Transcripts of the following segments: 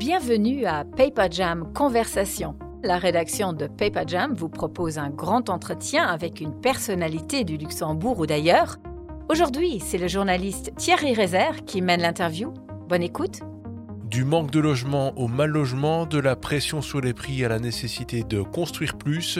Bienvenue à Paper Jam Conversation. La rédaction de Paper Jam vous propose un grand entretien avec une personnalité du Luxembourg ou d'ailleurs. Aujourd'hui, c'est le journaliste Thierry Rézère qui mène l'interview. Bonne écoute du manque de logement au mal logement, de la pression sur les prix à la nécessité de construire plus,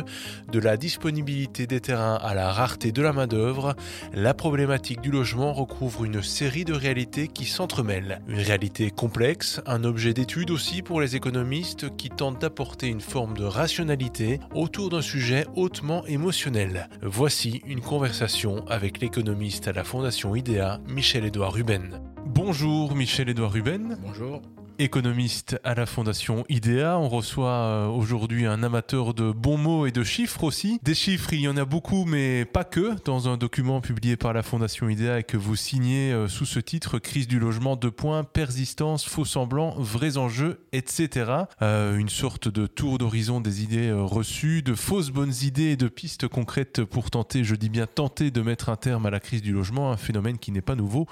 de la disponibilité des terrains à la rareté de la main-d'œuvre, la problématique du logement recouvre une série de réalités qui s'entremêlent. Une réalité complexe, un objet d'étude aussi pour les économistes qui tentent d'apporter une forme de rationalité autour d'un sujet hautement émotionnel. Voici une conversation avec l'économiste à la Fondation IDEA, Michel-Édouard Ruben. Bonjour Michel-Édouard Ruben. Bonjour économiste à la Fondation IDEA. On reçoit euh, aujourd'hui un amateur de bons mots et de chiffres aussi. Des chiffres, il y en a beaucoup, mais pas que, dans un document publié par la Fondation IDEA et que vous signez euh, sous ce titre Crise du logement, deux points, persistance, faux semblants, vrais enjeux, etc. Euh, une sorte de tour d'horizon des idées reçues, de fausses bonnes idées et de pistes concrètes pour tenter, je dis bien tenter, de mettre un terme à la crise du logement, un phénomène qui n'est pas nouveau,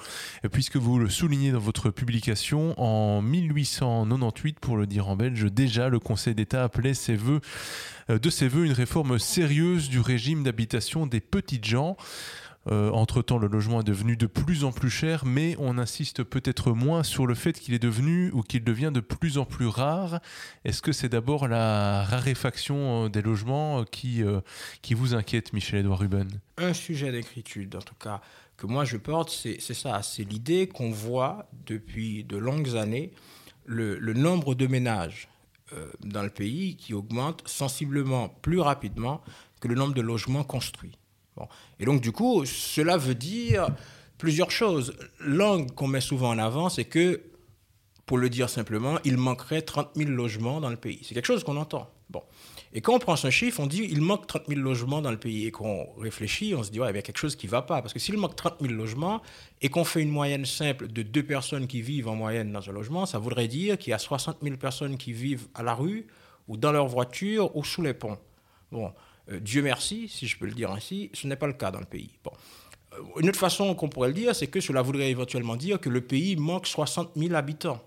puisque vous le soulignez dans votre publication en 1800 1898 pour le dire en belge, déjà le Conseil d'État appelait ses voeux, euh, de ses voeux une réforme sérieuse du régime d'habitation des petites gens. Euh, entre-temps, le logement est devenu de plus en plus cher, mais on insiste peut-être moins sur le fait qu'il est devenu ou qu'il devient de plus en plus rare. Est-ce que c'est d'abord la raréfaction euh, des logements qui, qui vous inquiète, Michel-Edouard Ruben? Un sujet d'inquiétude, en tout cas, que moi je porte, c'est ça, c'est l'idée qu'on voit depuis de longues années le, nombre de ménages euh, dans le pays qui augmente sensiblement plus rapidement que le nombre de logements construits. Et donc, du coup, cela veut dire plusieurs choses. L'angle qu'on met souvent en avant, c'est que, pour le dire simplement, il manquerait 30 000 logements dans le pays. C'est quelque chose qu'on entend. Bon. Et quand on prend ce chiffre, on dit il manque 30 000 logements dans le pays. Et qu'on réfléchit, on se dit ouais, il y a quelque chose qui ne va pas. Parce que s'il manque 30 000 logements et qu'on fait une moyenne simple de deux personnes qui vivent en moyenne dans un logement, ça voudrait dire qu'il y a 60 000 personnes qui vivent à la rue ou dans leur voiture ou sous les ponts. Bon, euh, Dieu merci, si je peux le dire ainsi, ce n'est pas le cas dans le pays. Euh, une autre façon qu'on pourrait le dire, c'est que cela voudrait éventuellement dire que le pays manque 60 000 habitants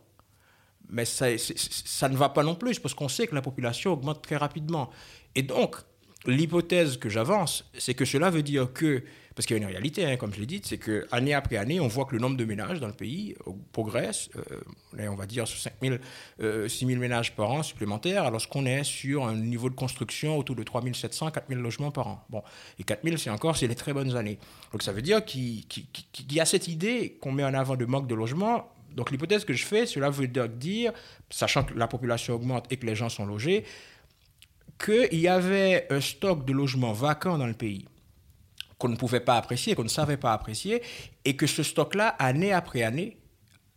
mais ça, ne va pas non plus, parce qu'on sait que la population augmente très rapidement. Et donc, l'hypothèse que j'avance, c'est que cela veut dire que, parce qu'il y a une réalité, hein, comme je l'ai dit, c'est que année après année, on voit que le nombre de ménages dans le pays progresse. Euh, on va dire sur 5 000, 6 000 ménages par an supplémentaires, alors qu'on est sur un niveau de construction autour de 3 700, 4 000 logements par an. Bon, et 4 000, c'est encore, c'est les très bonnes années. Donc ça veut dire qu'il y a cette idée qu'on met en avant de manque de logements donc l'hypothèse que je fais, cela veut dire, sachant que la population augmente et que les gens sont logés, qu'il y avait un stock de logements vacants dans le pays qu'on ne pouvait pas apprécier, qu'on ne savait pas apprécier, et que ce stock-là, année après année,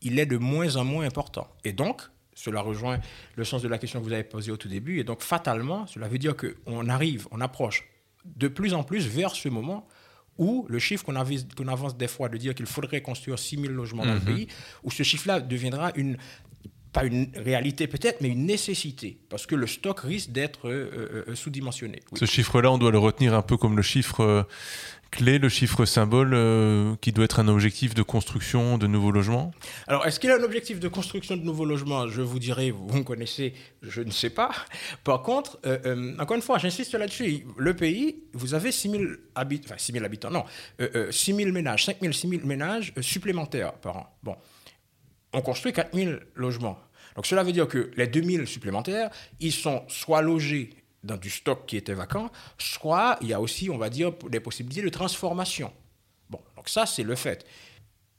il est de moins en moins important. Et donc, cela rejoint le sens de la question que vous avez posée au tout début, et donc fatalement, cela veut dire qu'on arrive, on approche de plus en plus vers ce moment ou le chiffre qu'on avance, des fois de dire qu'il faudrait construire 6 000 logements dans le mhm. pays, où ce chiffre-là deviendra une, pas une réalité peut-être, mais une nécessité, parce que le stock risque d'être euh, euh, euh, sous-dimensionné. Ce chiffre-là, on doit le retenir un peu comme le chiffre clé, le chiffre symbole euh, qui doit être un objectif de construction de nouveaux logements? Alors, est-ce qu'il a un objectif de construction de nouveaux logements? Je vous dirai, vous, me connaissez, je ne sais pas. Par contre, euh, euh, encore une fois, j'insiste là-dessus. Le pays, vous avez 6 000 habitants, enfin 6 000 habitants, non, 6 000 ménages, 5 000, 6 000 ménages supplémentaires par an. Bon, on construit 4 000 logements. Donc cela veut dire que les 2 000 supplémentaires, ils sont soit logés dans du stock qui était vacant, soit il y a aussi, on va dire, des possibilités de transformation. Bon, donc ça, c'est le fait.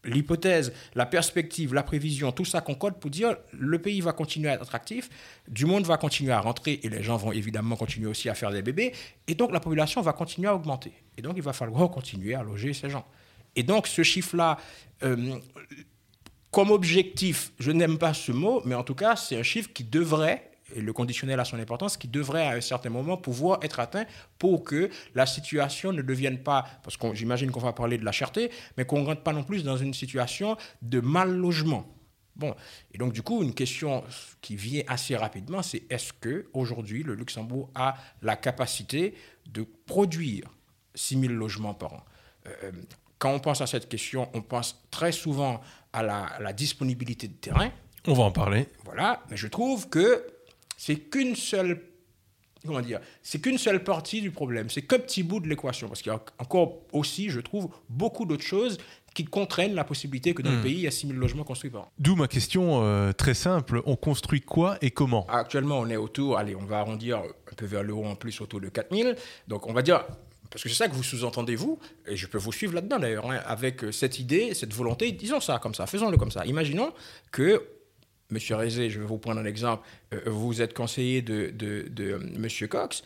L'hypothèse, la perspective, la prévision, tout ça concorde pour dire le pays va continuer à être attractif, du monde va continuer à rentrer et les gens vont évidemment continuer aussi à faire des bébés, et donc la population va continuer à augmenter. Et donc il va falloir continuer à loger ces gens. Et donc ce chiffre-là, euh, comme objectif, je n'aime pas ce mot, mais en tout cas, c'est un chiffre qui devrait le conditionnel a son importance, qui devrait à un certain moment pouvoir être atteint pour que la situation ne devienne pas, parce que j'imagine qu'on va parler de la cherté, mais qu'on ne rentre pas non plus dans une situation de mal logement. Bon, et donc du coup, une question qui vient assez rapidement, c'est est-ce que aujourd'hui le Luxembourg a la capacité de produire 6 000 logements par an? Euh, Quand on pense à cette question, on pense très souvent à la, à la disponibilité de terrain On va en parler. Voilà, mais je trouve que c'est qu'une seule comment dire, c'est qu'une seule partie du problème, c'est qu'un petit bout de l'équation, parce qu'il y a encore aussi, je trouve, beaucoup d'autres choses qui contraignent la possibilité que dans le hmm. pays, il y a 6 000 logements construits par an. D'où ma question euh, très simple, on construit quoi et comment? Actuellement, on est autour, allez, on va arrondir un peu vers l'euro en plus, autour de 4 000, donc on va dire parce que c'est ça que vous sous-entendez, vous, et je peux vous suivre là-dedans d'ailleurs, hein, avec euh, cette idée, cette volonté, disons ça comme ça, faisons-le comme ça. Imaginons que, Monsieur Rézé, je vais vous prendre un exemple, euh, vous êtes conseiller de, de, de euh, Monsieur Cox,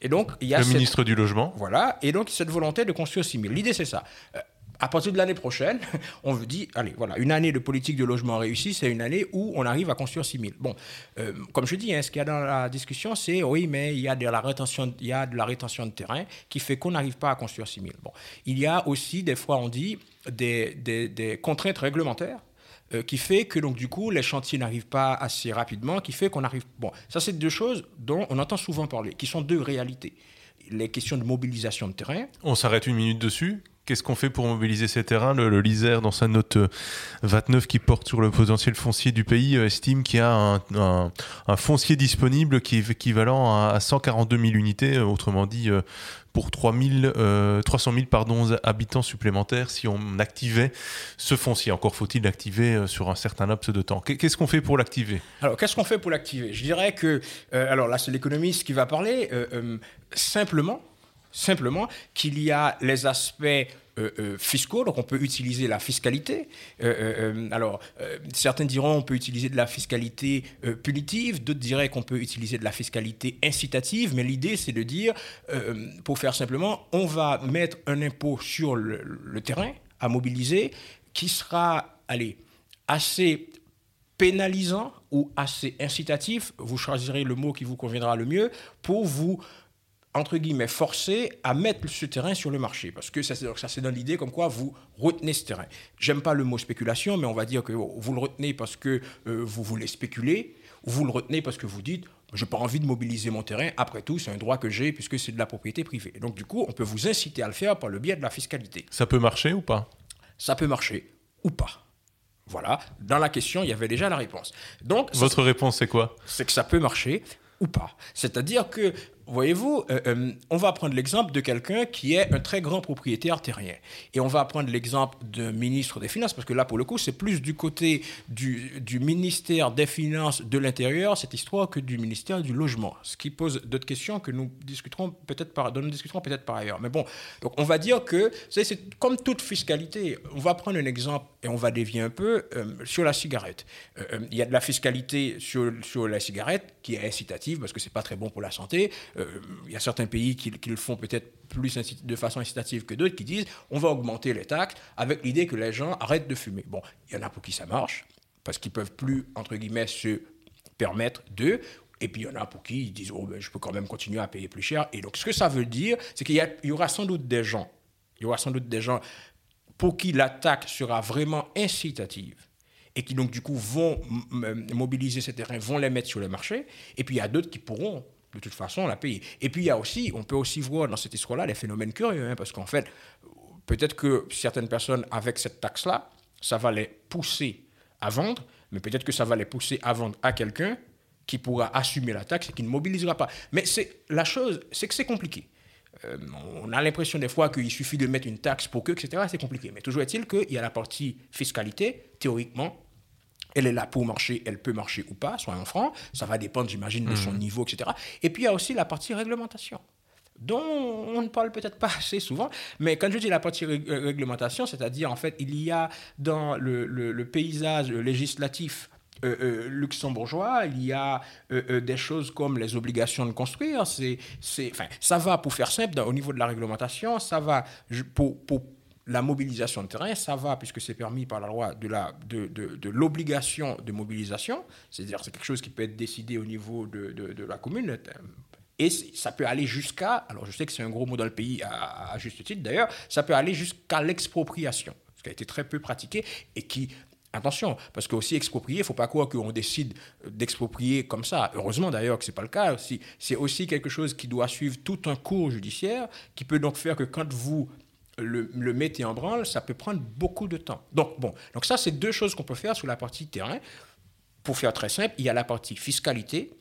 et donc il y a... Le ministre du Logement. Voilà, et donc cette volonté de construire 6 000. L'idée c'est ça à partir de l'année prochaine, on veut dire, allez, voilà, une année de politique de logement réussie, c'est une année où on arrive à construire 6 000. Bon, euh, comme je dis, hein, ce qu'il y a dans la discussion, c'est oui, mais il y, a de la rétention, il y a de la rétention de terrain qui fait qu'on n'arrive pas à construire 6 000. Bon, il y a aussi, des fois, on dit, des, des, contraintes réglementaires euh, qui fait que donc du coup les chantiers n'arrivent pas assez rapidement, qui fait qu'on arrive. Bon, ça c'est deux choses dont on entend souvent parler, qui sont deux réalités. Les questions de mobilisation de terrain. On s'arrête une minute dessus. Qu'est-ce qu'on fait pour mobiliser ces terrains le, LISER, dans sa note 29 euh, qui porte sur le potentiel foncier du pays, euh, estime qu'il y a un, foncier disponible qui est équivalent à, 142 000 unités, euh, autrement dit pour 3 300 000 pardon, habitants supplémentaires si on activait ce foncier. Encore faut-il l'activer sur un certain laps de temps. Qu'est-ce qu'on fait pour l'activer? Alors, qu'est-ce qu'on fait pour l'activer? Je dirais que, alors là, c'est l'économiste qui va parler, simplement, simplement qu'il y a les aspects euh, euh, fiscaux, donc on peut utiliser la fiscalité. Euh, alors, certains diront on peut utiliser de la fiscalité punitive, d'autres diraient qu'on peut utiliser de la fiscalité incitative, mais l'idée c'est de dire, pour faire simplement, on va mettre un impôt sur le, le terrain à mobiliser qui sera, allez, assez pénalisant ou assez incitatif, vous choisirez le mot qui vous conviendra le mieux, pour vous entre guillemets, forcé à mettre ce terrain sur le marché. Parce que ça, ça c'est dans l'idée comme quoi vous retenez ce terrain. J'aime pas le mot spéculation, mais on va dire que vous le retenez parce que euh, vous voulez spéculer, ou vous le retenez parce que vous dites, je n'ai pas envie de mobiliser mon terrain, après tout, c'est un droit que j'ai puisque c'est de la propriété privée. donc du coup, on peut vous inciter à le faire par le biais de la fiscalité. Ça peut marcher ou pas? Ça peut marcher ou pas. Voilà, dans la question, il y avait déjà la réponse. Donc, Votre réponse, c'est quoi? C'est que ça peut marcher ou pas. C'est-à-dire que Voyez-vous, euh, euh, on va prendre l'exemple de quelqu'un qui est un très grand propriétaire terrien. Et on va prendre l'exemple d'un ministre des Finances, parce que là, pour le coup, c'est plus du côté du, ministère des Finances de l'Intérieur, cette histoire, que du ministère du Logement. Ce qui pose d'autres questions que nous discuterons peut-être par, dont nous discuterons peut-être par ailleurs. Mais bon, donc on va dire que c'est comme toute fiscalité. On va prendre un exemple et on va dévier un peu euh, sur la cigarette. Il y a de la fiscalité sur, sur la cigarette qui est incitative, parce que c'est pas très bon pour la santé. Euh, il y a certains pays qui, le font peut-être plus de façon incitative que d'autres qui disent on va augmenter les taxes avec l'idée que les gens arrêtent de fumer. Bon, il y en a pour qui ça marche, parce qu'ils peuvent plus, entre guillemets, se permettre de, et puis il y en a pour qui ils disent oh, ben, je peux quand même continuer à payer plus cher. Et donc ce que ça veut dire, c'est qu'il y, aura sans doute des gens, il y aura sans doute des gens pour qui la taxe sera vraiment incitative et qui donc du coup vont mobiliser ces terrains, vont les mettre sur le marché. Et puis il y a d'autres qui pourront de toute façon la payer. Et puis il y a aussi, on peut aussi voir dans cette histoire-là les phénomènes curieux, hein, parce qu'en fait, peut-être que certaines personnes avec cette taxe-là, ça va les pousser à vendre, mais peut-être que ça va les pousser à vendre à quelqu'un qui pourra assumer la taxe et qui ne mobilisera pas. Mais c'est la chose, c'est que c'est compliqué. Euh, on a l'impression des fois qu'il suffit de mettre une taxe pour que, etc. C'est compliqué. Mais toujours est-il qu'il y a la partie fiscalité, théoriquement, elle est là pour marcher, elle peut marcher ou pas, soyons francs. Ça va dépendre, j'imagine, de son mmh. niveau, etc. Et puis il y a aussi la partie réglementation dont on ne parle peut-être pas assez souvent, mais quand je dis la partie euh, réglementation, c'est-à-dire en fait, il y a dans le, paysage législatif euh, euh, luxembourgeois, il y a des choses comme les obligations de construire. C'est, enfin, ça va, pour faire simple, au niveau de la réglementation, ça va pour, pour la mobilisation de terrain, ça va, puisque c'est permis par la loi de, l'obligation de mobilisation, c'est-à-dire c'est quelque chose qui peut être décidé au niveau de, la commune, et ça peut aller jusqu'à, alors je sais que c'est un gros mot dans le pays, à, juste titre d'ailleurs, ça peut aller jusqu'à l'expropriation, ce qui a été très peu pratiqué et qui Attention, parce que aussi exproprier, il ne faut pas croire qu'on décide d'exproprier comme ça. Heureusement d'ailleurs que ce n'est pas le cas. C'est aussi quelque chose qui doit suivre tout un cours judiciaire, qui peut donc faire que quand vous le, mettez en branle, ça peut prendre beaucoup de temps. Donc, bon, donc ça, c'est deux choses qu'on peut faire sur la partie terrain. pour faire très simple, il y a la partie fiscalité,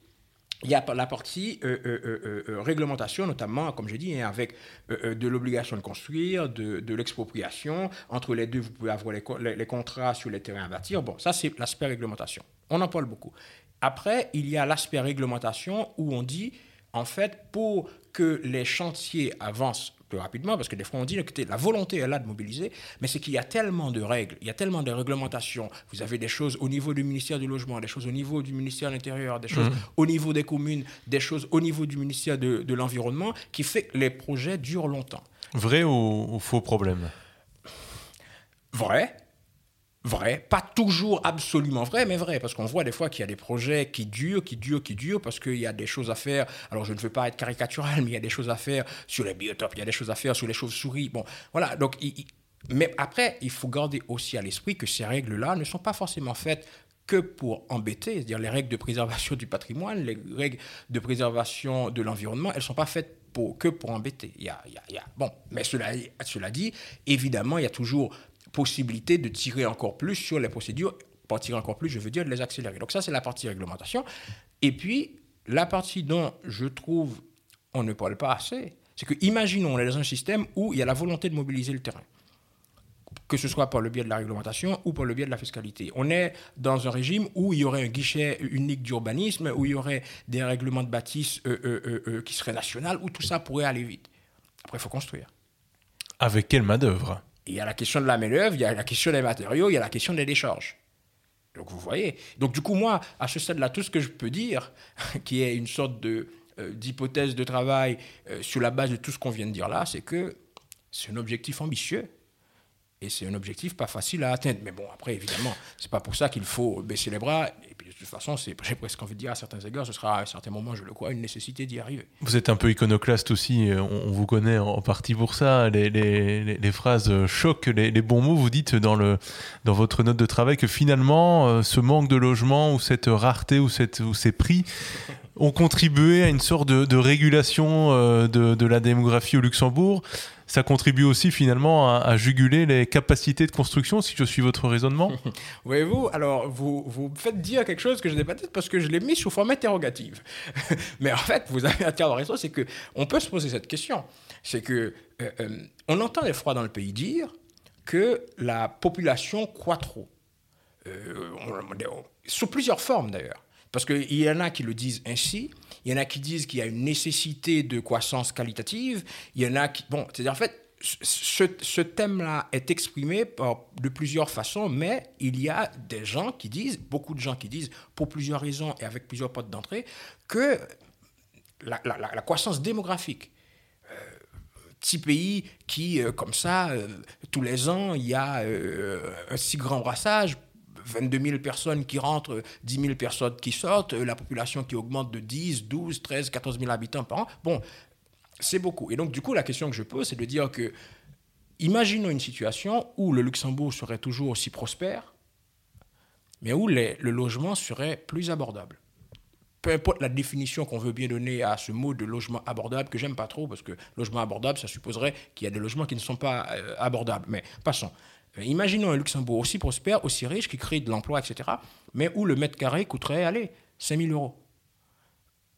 il y a la partie euh, euh, euh, réglementation, notamment, comme j'ai dit, hein, avec de l'obligation de construire, de, l'expropriation. Entre les deux, vous pouvez avoir les, les, contrats sur les terrains à bâtir. Bon, ça, c'est l'aspect réglementation. On en parle beaucoup. Après, il y a l'aspect réglementation où on dit, en fait, pour que les chantiers avancent plus rapidement, parce que des fois on dit que la volonté est là de mobiliser, mais c'est qu'il y a tellement de règles, il y a tellement de réglementations. Vous avez des choses au niveau du ministère du Logement, des choses au niveau du ministère de l'Intérieur, des choses mmh. au niveau des communes, des choses au niveau du ministère de, de l'Environnement, qui fait que les projets durent longtemps. Vrai ou faux problème? Vrai, vrai, pas toujours absolument vrai, mais vrai, parce qu'on voit des fois qu'il y a des projets qui durent, qui durent, qui durent, parce qu'il y a des choses à faire. Alors je ne veux pas être caricatural, mais il y a des choses à faire sur les biotopes, il y a des choses à faire sur les chauves-souris. Bon, voilà, donc, mais après, il faut garder aussi à l'esprit que ces règles-là ne sont pas forcément faites que pour embêter, c'est-à-dire les règles de préservation du patrimoine, les règles de préservation de l'environnement, elles ne sont pas faites que pour embêter. Il y a, bon, mais cela dit, évidemment, il y a toujours possibilité de tirer encore plus sur les procédures. Pour tirer encore plus, je veux dire de les accélérer. Donc ça, c'est la partie réglementation. Et puis, la partie dont je trouve on ne parle pas assez, c'est que imaginons, on est dans un système où il y a la volonté de mobiliser le terrain que ce soit par le biais de la réglementation ou par le biais de la fiscalité. On est dans un régime où il y aurait un guichet unique d'urbanisme, où il y aurait des règlements de bâtisse euh, euh, euh, qui seraient nationaux, où tout ça pourrait aller vite. Après, il faut construire. Avec quelle main-d'œuvre? Il y a la question de la main-d'œuvre, il y a la question des matériaux, il y a la question des décharges. Donc vous voyez. Donc du coup, moi, à ce stade-là, tout ce que je peux dire, qui est une sorte euh, d'hypothèse de travail euh, sur la base de tout ce qu'on vient de dire là, c'est que c'est un objectif ambitieux. Et c'est un objectif pas facile à atteindre. Mais bon, après, évidemment, c'est pas pour ça qu'il faut baisser les bras. De toute façon, j'ai presque envie de dire à certains égards, ce sera à un certain moment, je le crois, une nécessité d'y arriver. Vous êtes un peu iconoclaste aussi, on, vous connaît en partie pour ça. Les, les, les, phrases choquent, les, les, bons mots. Vous dites dans, le, dans votre note de travail que finalement, euh, ce manque de logement ou cette rareté ou, cette, ou ces prix ont contribué à une sorte de, régulation euh, de, la démographie au Luxembourg ça contribue aussi finalement à, juguler les capacités de construction, si je suis votre raisonnement Voyez-vous, alors vous, vous me faites dire quelque chose que je n'ai pas dit parce que je l'ai mis sous forme interrogative. Mais en fait, vous avez entièrement raison, c'est qu'on peut se poser cette question. C'est que euh, euh, on entend des fois dans le pays dire que la population croît trop. Sous plusieurs formes d'ailleurs. Parce qu'il y en a qui le disent ainsi, il y en a qui disent qu'il y a une nécessité de croissance qualitative, il y en a qui... Bon, c'est-à-dire en fait, ce, thème-là est exprimé de plusieurs façons, mais il y a des gens qui disent, beaucoup de gens qui disent, pour plusieurs raisons et avec plusieurs portes d'entrée, que la, croissance démographique, euh, petit pays qui, euh, comme ça, euh, tous les ans, il y a un si grand brassage, 22 000 personnes qui rentrent, 10 000 personnes qui sortent, la population qui augmente de 10, 12, 13, 14 000 habitants par an. Bon, c'est beaucoup. Et donc, du coup, la question que je pose, c'est de dire que, imaginons une situation où le Luxembourg serait toujours aussi prospère, mais où le logement serait plus abordable peu importe la définition qu'on veut bien donner à ce mot de logement abordable, que j'aime pas trop, parce que logement abordable, ça supposerait qu'il y a des logements qui ne sont pas euh, abordables. Mais passons. Euh, imaginons un Luxembourg aussi prospère, aussi riche, qui crée de l'emploi, etc., mais où le mètre carré coûterait, allez, 5 000 euros.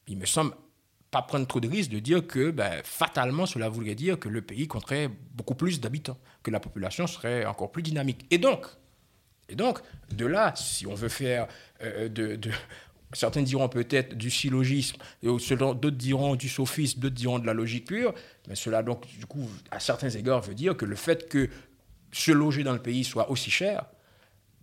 Il me semble pas prendre trop de risques de dire que ben, fatalement cela voudrait dire que le pays compterait beaucoup plus d'habitants, que la population serait encore plus dynamique. Et donc, et donc de là, si on veut faire euh, de, certains diront peut-être du syllogisme, d'autres diront du sophisme, d'autres diront de la logique pure, mais cela donc du coup à certains égards veut dire que le fait que se loger dans le pays soit aussi cher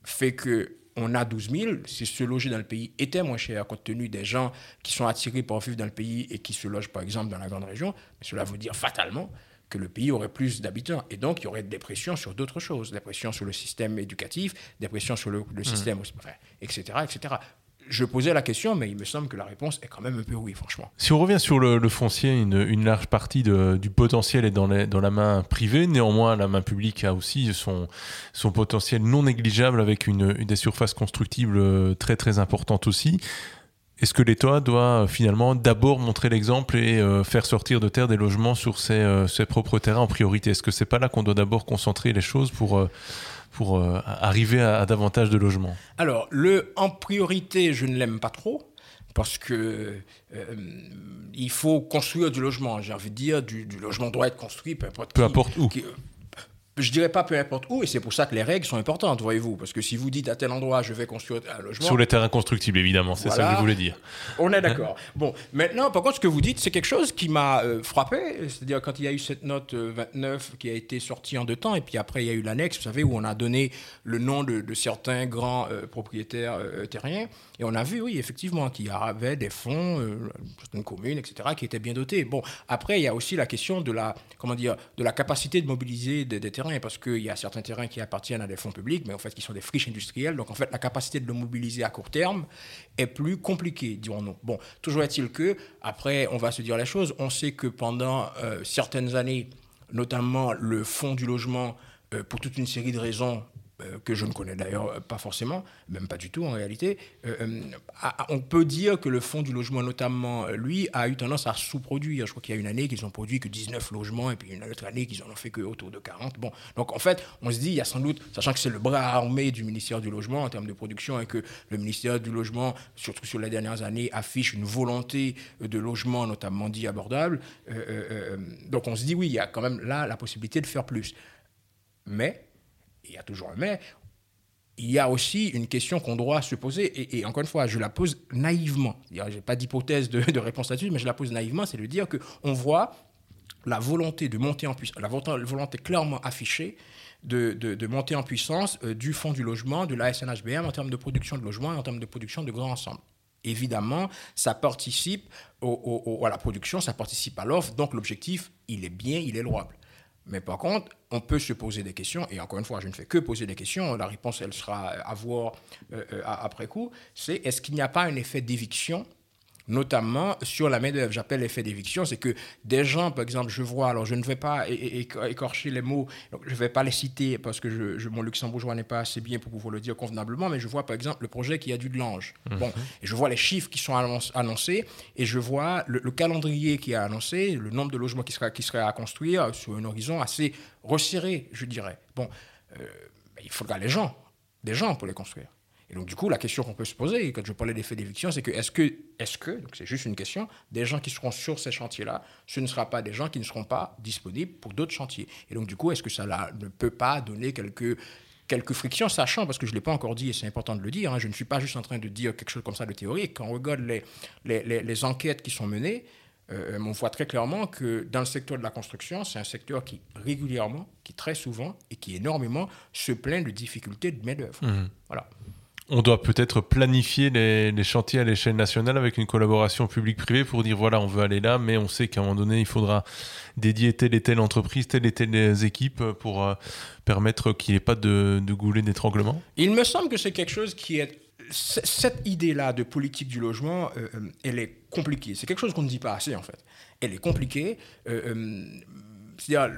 fait que on a 12 000, si se loger dans le pays était moins cher, compte tenu des gens qui sont attirés pour vivre dans le pays et qui se logent par exemple dans la grande région, cela veut dire fatalement que le pays aurait plus d'habitants. Et donc, il y aurait des pressions sur d'autres choses, des pressions sur le système éducatif, des pressions sur le, mmh. système, etc., etc je posais la question, mais il me semble que la réponse est quand même un peu oui, franchement. Si on revient sur le, foncier, une, large partie du potentiel est dans, la main privée. Néanmoins, la main publique a aussi son, potentiel non négligeable avec une, des surfaces constructibles euh, très très importantes aussi. Est-ce que l'État doit euh, finalement d'abord montrer l'exemple et euh, faire sortir de terre des logements sur ses, ses propres terrains en priorité? Est-ce que c'est pas là qu'on doit d'abord concentrer les choses pour pour arriver à, davantage de logements Alors, le en priorité, je ne l'aime pas trop parce que il faut construire du logement. J'ai envie de dire, du, logement doit être construit, peu importe, peu importe où je dirais pas peu importe où, et c'est pour ça que les règles sont importantes, voyez-vous. Parce que si vous dites à tel endroit, je vais construire un logement. Sur les terrains constructibles, évidemment, c'est ça que je voulais dire. On est d'accord. bon, maintenant, par contre, ce que vous dites, c'est quelque chose qui m'a euh, frappé. C'est-à-dire, quand il y a eu cette note 29 euh, qui a été sortie en deux temps, et puis après, il y a eu l'annexe, vous savez, où on a donné le nom de, certains grands euh, propriétaires terriens. Et on a vu, oui, effectivement, qu'il y avait des fonds, certaines communes, etc., qui étaient bien dotés. Bon, après, il y a aussi la question de la, comment dire, de la capacité de mobiliser des, terrains parce qu'il y a certains terrains qui appartiennent à des fonds publics, mais en fait qui sont des friches industrielles. Donc en fait, la capacité de le mobiliser à court terme est plus compliquée, dirons-nous. Bon, toujours est-il que, après, on va se dire les choses. On sait que pendant euh, certaines années, notamment le fonds du logement, euh, pour toute une série de raisons, euh, que je ne connais d'ailleurs pas forcément, même pas du tout en réalité, euh, euh, on peut dire que le fonds du logement, notamment, lui, a eu tendance à sous-produire. Je crois qu'il y a une année qu'ils ont produit que 19 logements et puis une autre année qu'ils en ont fait que autour de 40. Bon, donc en fait, on se dit, il y a sans doute, sachant que c'est le bras armé du ministère du Logement en termes de production et que le ministère du Logement, surtout sur les dernières années, affiche une volonté de logement, notamment dit abordable. donc on se dit, oui, il y a quand même là la possibilité de faire plus. Mais il y a toujours un mais, il y a aussi une question qu'on doit se poser, et, encore une fois, je la pose naïvement. Je n'ai pas d'hypothèse de, réponse là-dessus, mais je la pose naïvement, c'est de dire qu'on voit la volonté de monter en puissance, la volonté clairement affichée de, monter en puissance euh, du fonds du logement, de la SNHBM en termes de production de logement et en termes de production de grands ensembles. Évidemment, ça participe à la production, ça participe à l'offre, donc l'objectif, il est bien, il est louable. Mais par contre, on peut se poser des questions, et encore une fois, je ne fais que poser des questions, la réponse, elle sera à voir euh, euh, après coup, c'est est-ce qu'il n'y a pas un effet d'éviction notamment sur la main-d'œuvre. J'appelle l'effet d'éviction, c'est que des gens, par exemple, je vois, alors je ne vais pas écorcher les mots, je ne vais pas les citer parce que je, mon luxembourgeois n'est pas assez bien pour pouvoir le dire convenablement, mais je vois par exemple le projet qui a du de l'ange. Mhm. Bon, et je vois les chiffres qui sont annoncés et je vois le, calendrier qui est annoncé, le nombre de logements qui sera, qui à construire sur un horizon assez resserré, je dirais. Bon, euh, il faudra les gens, des gens pour les construire. Et donc, du coup, la question qu'on peut se poser, quand je parlais d'effet d'éviction, c'est que est-ce que, est-ce que, donc c'est juste une question, des gens qui seront sur ces chantiers-là, ce ne sera pas des gens qui ne seront pas disponibles pour d'autres chantiers. Et donc, du coup, est-ce que ça ne peut pas donner quelques, quelques frictions, sachant, parce que je ne l'ai pas encore dit et c'est important de le dire, hein, je ne suis pas juste en train de dire quelque chose comme ça de théorique. Quand on regarde les, les, les, enquêtes qui sont menées, euh, on voit très clairement que dans le secteur de la construction, c'est un secteur qui régulièrement, qui très souvent et qui énormément se plaint de difficultés de main-d'œuvre. Mmh. Voilà. On doit peut-être planifier les, chantiers à l'échelle nationale avec une collaboration publique-privée pour dire voilà, on veut aller là, mais on sait qu'à un moment donné, il faudra dédier telle et telle entreprise, telle et telle équipe pour euh, permettre qu'il n'y ait pas de, goulet d'étranglement Il me semble que c'est quelque chose qui est. Cette idée-là de politique du logement, euh, euh, elle est compliquée. C'est quelque chose qu'on ne dit pas assez, en fait. Elle est compliquée. c'est-à-dire,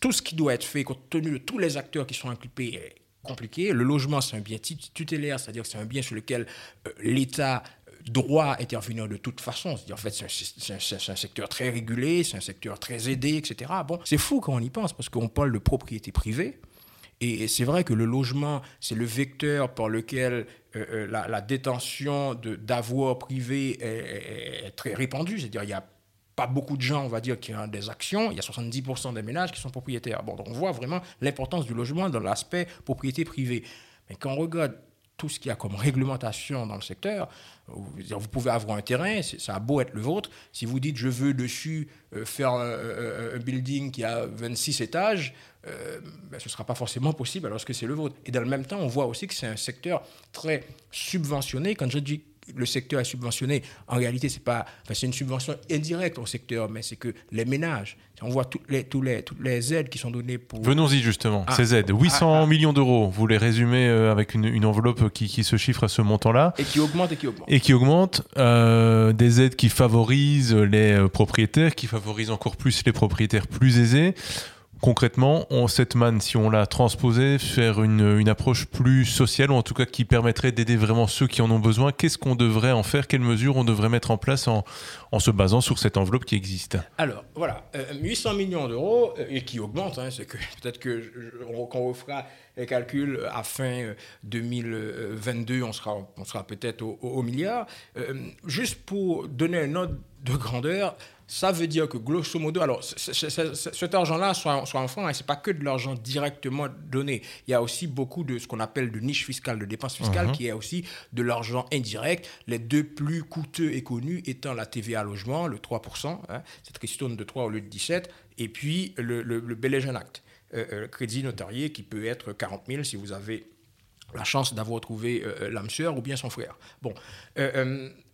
tout ce qui doit être fait, compte tenu de tous les acteurs qui sont impliqués, compliqué. Le logement, c'est un bien tutélaire, c'est-à-dire que c'est un bien sur lequel euh, l'État euh, doit intervenir de toute façon. En fait, c'est un, secteur très régulé, c'est un secteur très aidé, etc. Bon, c'est fou quand on y pense, parce qu'on parle de propriété privée. Et c'est vrai que le logement, c'est le vecteur par lequel euh, la, détention d'avoirs privés est, est, très répandue. C'est-à-dire, il y a beaucoup de gens, on va dire, qui ont des actions. Il y a 70% des ménages qui sont propriétaires. Bon, donc on voit vraiment l'importance du logement dans l'aspect propriété privée. Mais quand on regarde tout ce qu'il y a comme réglementation dans le secteur, vous pouvez avoir un terrain, ça a beau être le vôtre. Si vous dites je veux dessus euh, faire un, building qui a 26 étages, euh, ben, ce ne sera pas forcément possible alors que c'est le vôtre. Et dans le même temps, on voit aussi que c'est un secteur très subventionné. Quand je dis le secteur est subventionné. En réalité, c'est pas, c'est une subvention indirecte au secteur, mais c'est que les ménages, on voit toutes les, tous les, toutes les aides qui sont données pour. Venons-y justement, ah. ces aides. 800 ah, ah. millions d'euros, vous les résumez euh, avec une, enveloppe qui, se chiffre à ce montant-là. Et qui augmente et qui augmente. Et qui augmente. Euh, des aides qui favorisent les euh, propriétaires, qui favorisent encore plus les propriétaires plus aisés concrètement, on, cette manne, si on l'a transposée, faire une, une, approche plus sociale, ou en tout cas qui permettrait d'aider vraiment ceux qui en ont besoin, qu'est-ce qu'on devrait en faire? Quelles mesures on devrait mettre en place en, en se basant sur cette enveloppe qui existe? Alors, voilà, 800 euh, millions d'euros, euh, et qui augmente, hein, c'est que peut-être que quand on fera les calculs à fin 2022, euh, on sera, on sera peut-être au, au, milliard. juste pour donner un ordre de grandeur, ça veut dire que grosso modo, alors cet argent-là, soit, soit en francs, hein, ce n'est pas que de l'argent directement donné. Il y a aussi beaucoup de ce qu'on appelle de niche fiscale, de dépenses fiscales, mhm. qui est aussi de l'argent indirect. Les deux plus coûteux et connus étant la TVA logement, le 3%, hein, cette question de 3 au lieu de 17, et puis le, le, le Act, euh, euh, crédit notarié qui peut être 40 000 si vous avez la chance d'avoir trouvé euh, l'âme sœur ou bien son frère. Bon,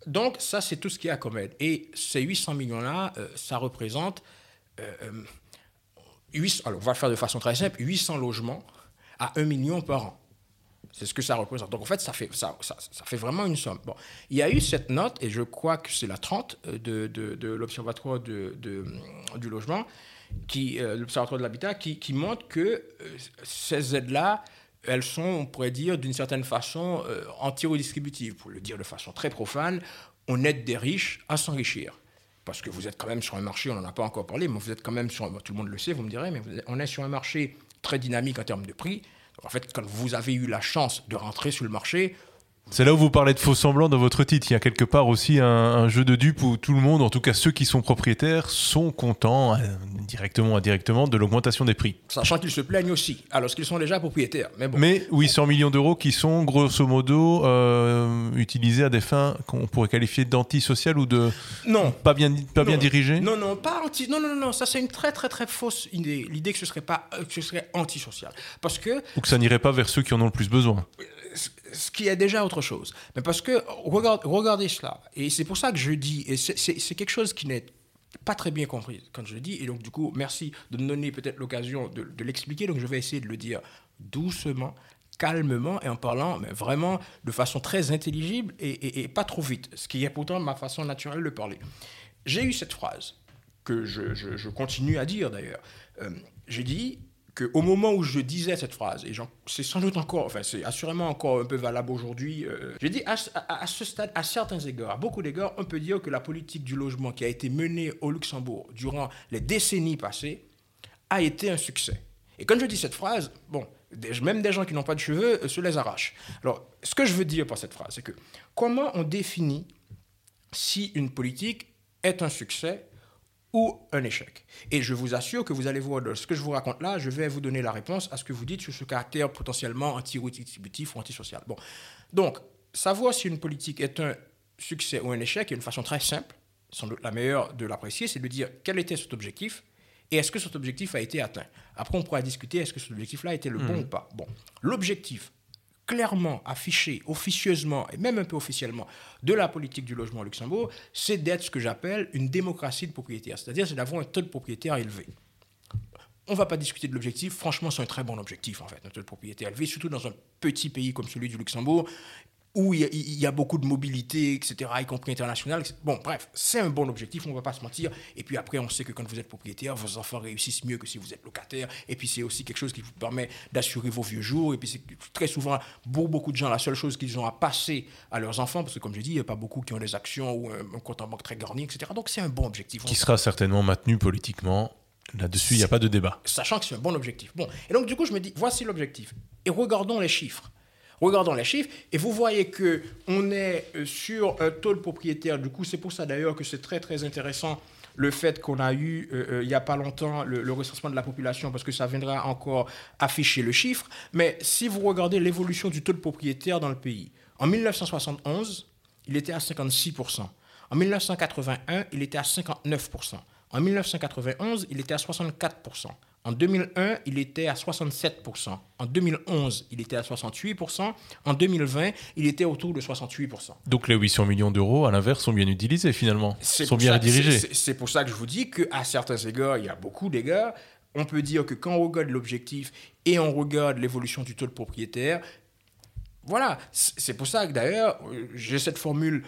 donc, ça, c'est tout ce qu'il y a comme aide. Et ces 800 millions-là, euh, ça représente, 800, euh, alors on va le faire de façon très simple, 800 logements à 1 million par an. C'est ce que ça représente. Donc, en fait, ça fait, ça, ça, fait vraiment une somme. Bon, il y a eu cette note, et je crois que c'est la 30 euh, de, de, de l'Observatoire de, du logement, qui, l'Observatoire de l'habitat, qui, qui, montre que ces aides-là elles sont, on pourrait dire, d'une certaine façon euh, anti-redistributives. Pour le dire de façon très profane, on aide des riches à s'enrichir. Parce que vous êtes quand même sur un marché, on n'en a pas encore parlé, mais vous êtes quand même sur, tout le monde le sait, vous me direz, mais on est sur un marché très dynamique en termes de prix. en fait, quand vous avez eu la chance de rentrer sur le marché, c'est là où vous parlez de faux semblants dans votre titre. Il y a quelque part aussi un, jeu de dupes où tout le monde, en tout cas ceux qui sont propriétaires, sont contents, euh, directement ou indirectement, de l'augmentation des prix. Sachant qu'ils se plaignent aussi, alors qu'ils sont déjà propriétaires. Mais, bon. mais 800 millions d'euros qui sont grosso modo euh, utilisés à des fins qu'on pourrait qualifier d'antisociales ou de non pas bien pas bien dirigées. Non non pas anti non non non ça c'est une très très très fausse idée l'idée que ce serait pas que ce serait antisocial parce que ou que ça n'irait pas vers ceux qui en ont le plus besoin ce qui est déjà autre chose. Mais parce que, regardez cela, et c'est pour ça que je dis, et c'est quelque chose qui n'est pas très bien compris quand je le dis, et donc du coup, merci de me donner peut-être l'occasion de, l'expliquer, donc je vais essayer de le dire doucement, calmement et en parlant mais vraiment de façon très intelligible et, pas trop vite, ce qui est pourtant ma façon naturelle de parler. J'ai eu cette phrase que je, continue à dire d'ailleurs. Euh, j'ai dit au moment où je disais cette phrase, et c'est sans doute encore, enfin c'est assurément encore un peu valable aujourd'hui, euh, j'ai dit à, ce stade, à certains égards, à beaucoup d'égards, on peut dire que la politique du logement qui a été menée au Luxembourg durant les décennies passées a été un succès. Et quand je dis cette phrase, bon, même des gens qui n'ont pas de cheveux euh, se les arrachent. Alors, ce que je veux dire par cette phrase, c'est que comment on définit si une politique est un succès ou un échec. Et je vous assure que vous allez voir ce que je vous raconte là, je vais vous donner la réponse à ce que vous dites sur ce caractère potentiellement anti-redistributif ou antisocial. Bon, donc, savoir si une politique est un succès ou un échec est une façon très simple, sans doute la meilleure de l'apprécier, c'est de dire quel était cet objectif et est-ce que cet objectif a été atteint. Après, on pourra discuter est-ce que cet objectif-là était le bon hmm. ou pas. Bon, l'objectif clairement affiché, officieusement et même un peu officiellement de la politique du logement au Luxembourg, c'est d'être ce que j'appelle une démocratie de propriétaires, c'est-à-dire c'est d'avoir un taux de propriétaires élevé. On ne va pas discuter de l'objectif, franchement c'est un très bon objectif en fait, un taux de propriétaires élevé, surtout dans un petit pays comme celui du Luxembourg, où il y, a, beaucoup de mobilité, etc., y compris internationale. Bon, bref, c'est un bon objectif, on ne va pas se mentir. Et puis après, on sait que quand vous êtes propriétaire, vos enfants réussissent mieux que si vous êtes locataire. Et puis c'est aussi quelque chose qui vous permet d'assurer vos vieux jours. Et puis c'est très souvent, pour beaucoup de gens, la seule chose qu'ils ont à passer à leurs enfants, parce que comme je dis, il n'y a pas beaucoup qui ont des actions ou un, compte en banque très garni, etc. Donc c'est un bon objectif. Qui sera certainement maintenu politiquement. Là-dessus, il n'y a pas de débat. Sachant que c'est un bon objectif. Bon, et donc du coup, je me dis, voici l'objectif. Et regardons les chiffres. Regardons les chiffres et vous voyez que on est euh, sur un taux de propriétaire. Du coup, c'est pour ça d'ailleurs que c'est très très intéressant le fait qu'on a eu euh, euh, il n'y a pas longtemps le, recensement de la population parce que ça viendra encore afficher le chiffre. Mais si vous regardez l'évolution du taux de propriétaire dans le pays, en 1971, il était à 56%. En 1981, il était à 59%. En 1991, il était à 64%. En 2001, il était à 67%. En 2011, il était à 68%. En 2020, il était autour de 68%. Donc les 800 millions d'euros, à l'inverse, sont bien utilisés finalement, sont bien dirigés. C'est pour ça que je vous dis qu'à certains égards, il y a beaucoup d'égards. On peut dire que quand on regarde l'objectif et on regarde l'évolution du taux de propriétaire, voilà, c'est pour ça que d'ailleurs, j'ai cette formule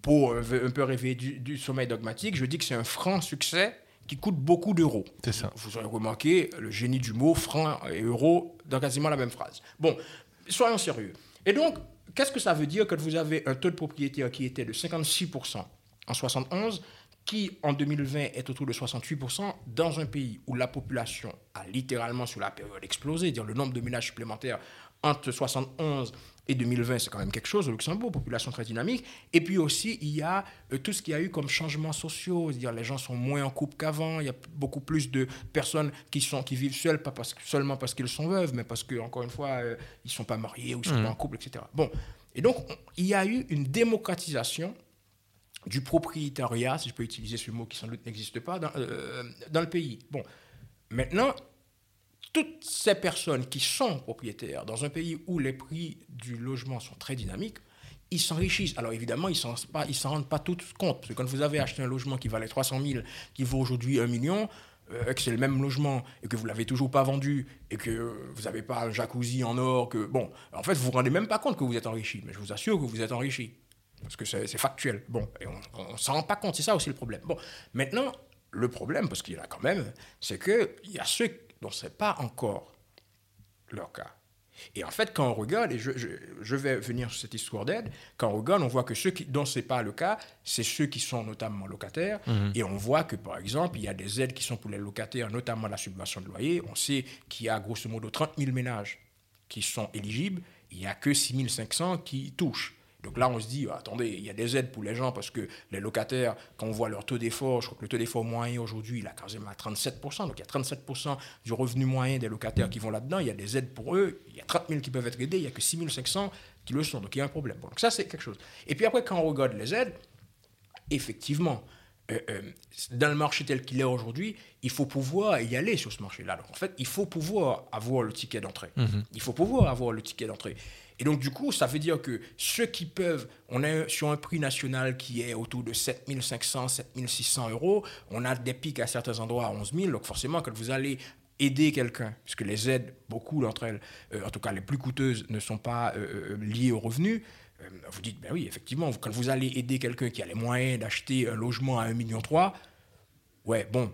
pour un peu rêver du, du sommeil dogmatique. Je dis que c'est un franc succès qui coûtent beaucoup d'euros. C'est ça. Vous aurez remarqué le génie du mot franc et euro dans quasiment la même phrase. Bon, soyons sérieux. Et donc, qu'est-ce que ça veut dire quand vous avez un taux de propriétaire qui était de 56% en 71 qui en 2020 est autour de 68% dans un pays où la population a littéralement sur la période explosé, dire le nombre de ménages supplémentaires entre 71 et 2020, c'est quand même quelque chose au Luxembourg, population très dynamique. Et puis aussi, il y a euh, tout ce qu'il y a eu comme changements sociaux, c'est-à-dire les gens sont moins en couple qu'avant, il y a beaucoup plus de personnes qui, sont, qui vivent seules, pas parce, seulement parce qu'ils sont veuves, mais parce que, encore une fois, euh, ils ne sont pas mariés ou ils ne sont mmh. pas en couple, etc. Bon, et donc, il y a eu une démocratisation du propriétariat, si je peux utiliser ce mot qui sans doute n'existe pas, dans, euh, dans le pays. Bon, maintenant, toutes ces personnes qui sont propriétaires dans un pays où les prix du logement sont très dynamiques, ils s'enrichissent. Alors évidemment, ils ne s'en rendent pas tous compte. Parce que quand vous avez acheté un logement qui valait 300 000, qui vaut aujourd'hui 1 million, euh, que c'est le même logement et que vous l'avez toujours pas vendu et que vous n'avez pas un jacuzzi en or, que bon, en fait, vous vous rendez même pas compte que vous êtes enrichi. Mais je vous assure que vous êtes enrichi. Parce que c'est factuel. Bon, on ne s'en rend pas compte. C'est ça aussi le problème. Bon, maintenant, le problème, parce qu'il y en a quand même, c'est qu'il y a ceux dont ce n'est pas encore leur cas. Et en fait, quand on regarde, et je, je, vais venir sur cette histoire d'aide, quand on regarde, on voit que ceux qui, dont ce n'est pas le cas, c'est ceux qui sont notamment locataires. Mhm. Et on voit que, par exemple, il y a des aides qui sont pour les locataires, notamment la subvention de loyer. On sait qu'il y a grosso modo 30 000 ménages qui sont éligibles. Il n'y a que 6 500 qui touchent. Donc là, on se dit, attendez, il y a des aides pour les gens parce que les locataires, quand on voit leur taux d'effort, je crois que le taux d'effort moyen aujourd'hui, il a quasiment à 37%. Donc il y a 37% du revenu moyen des locataires qui vont là-dedans. Il y a des aides pour eux. Il y a 30 000 qui peuvent être aidés. Il n'y a que 6 500 qui le sont. Donc il y a un problème. donc ça, c'est quelque chose. Et puis après, quand on regarde les aides, effectivement, euh, euh, dans le marché tel qu'il est aujourd'hui, il faut pouvoir y aller sur ce marché-là. Donc en fait, il faut pouvoir avoir le ticket d'entrée. Mm-hmm. Il faut pouvoir avoir le ticket d'entrée. Et donc, du coup, ça veut dire que ceux qui peuvent, on est sur un prix national qui est autour de 7500, 7600 euros. On a des pics à certains endroits à 11 000. Donc, forcément, quand vous allez aider quelqu'un, puisque les aides, beaucoup d'entre elles, euh, en tout cas les plus coûteuses, ne sont pas euh, euh, liées au revenu, vous dites, ben oui, effectivement, quand vous allez aider quelqu'un qui a les moyens d'acheter un logement à 1,3 million, ouais, bon,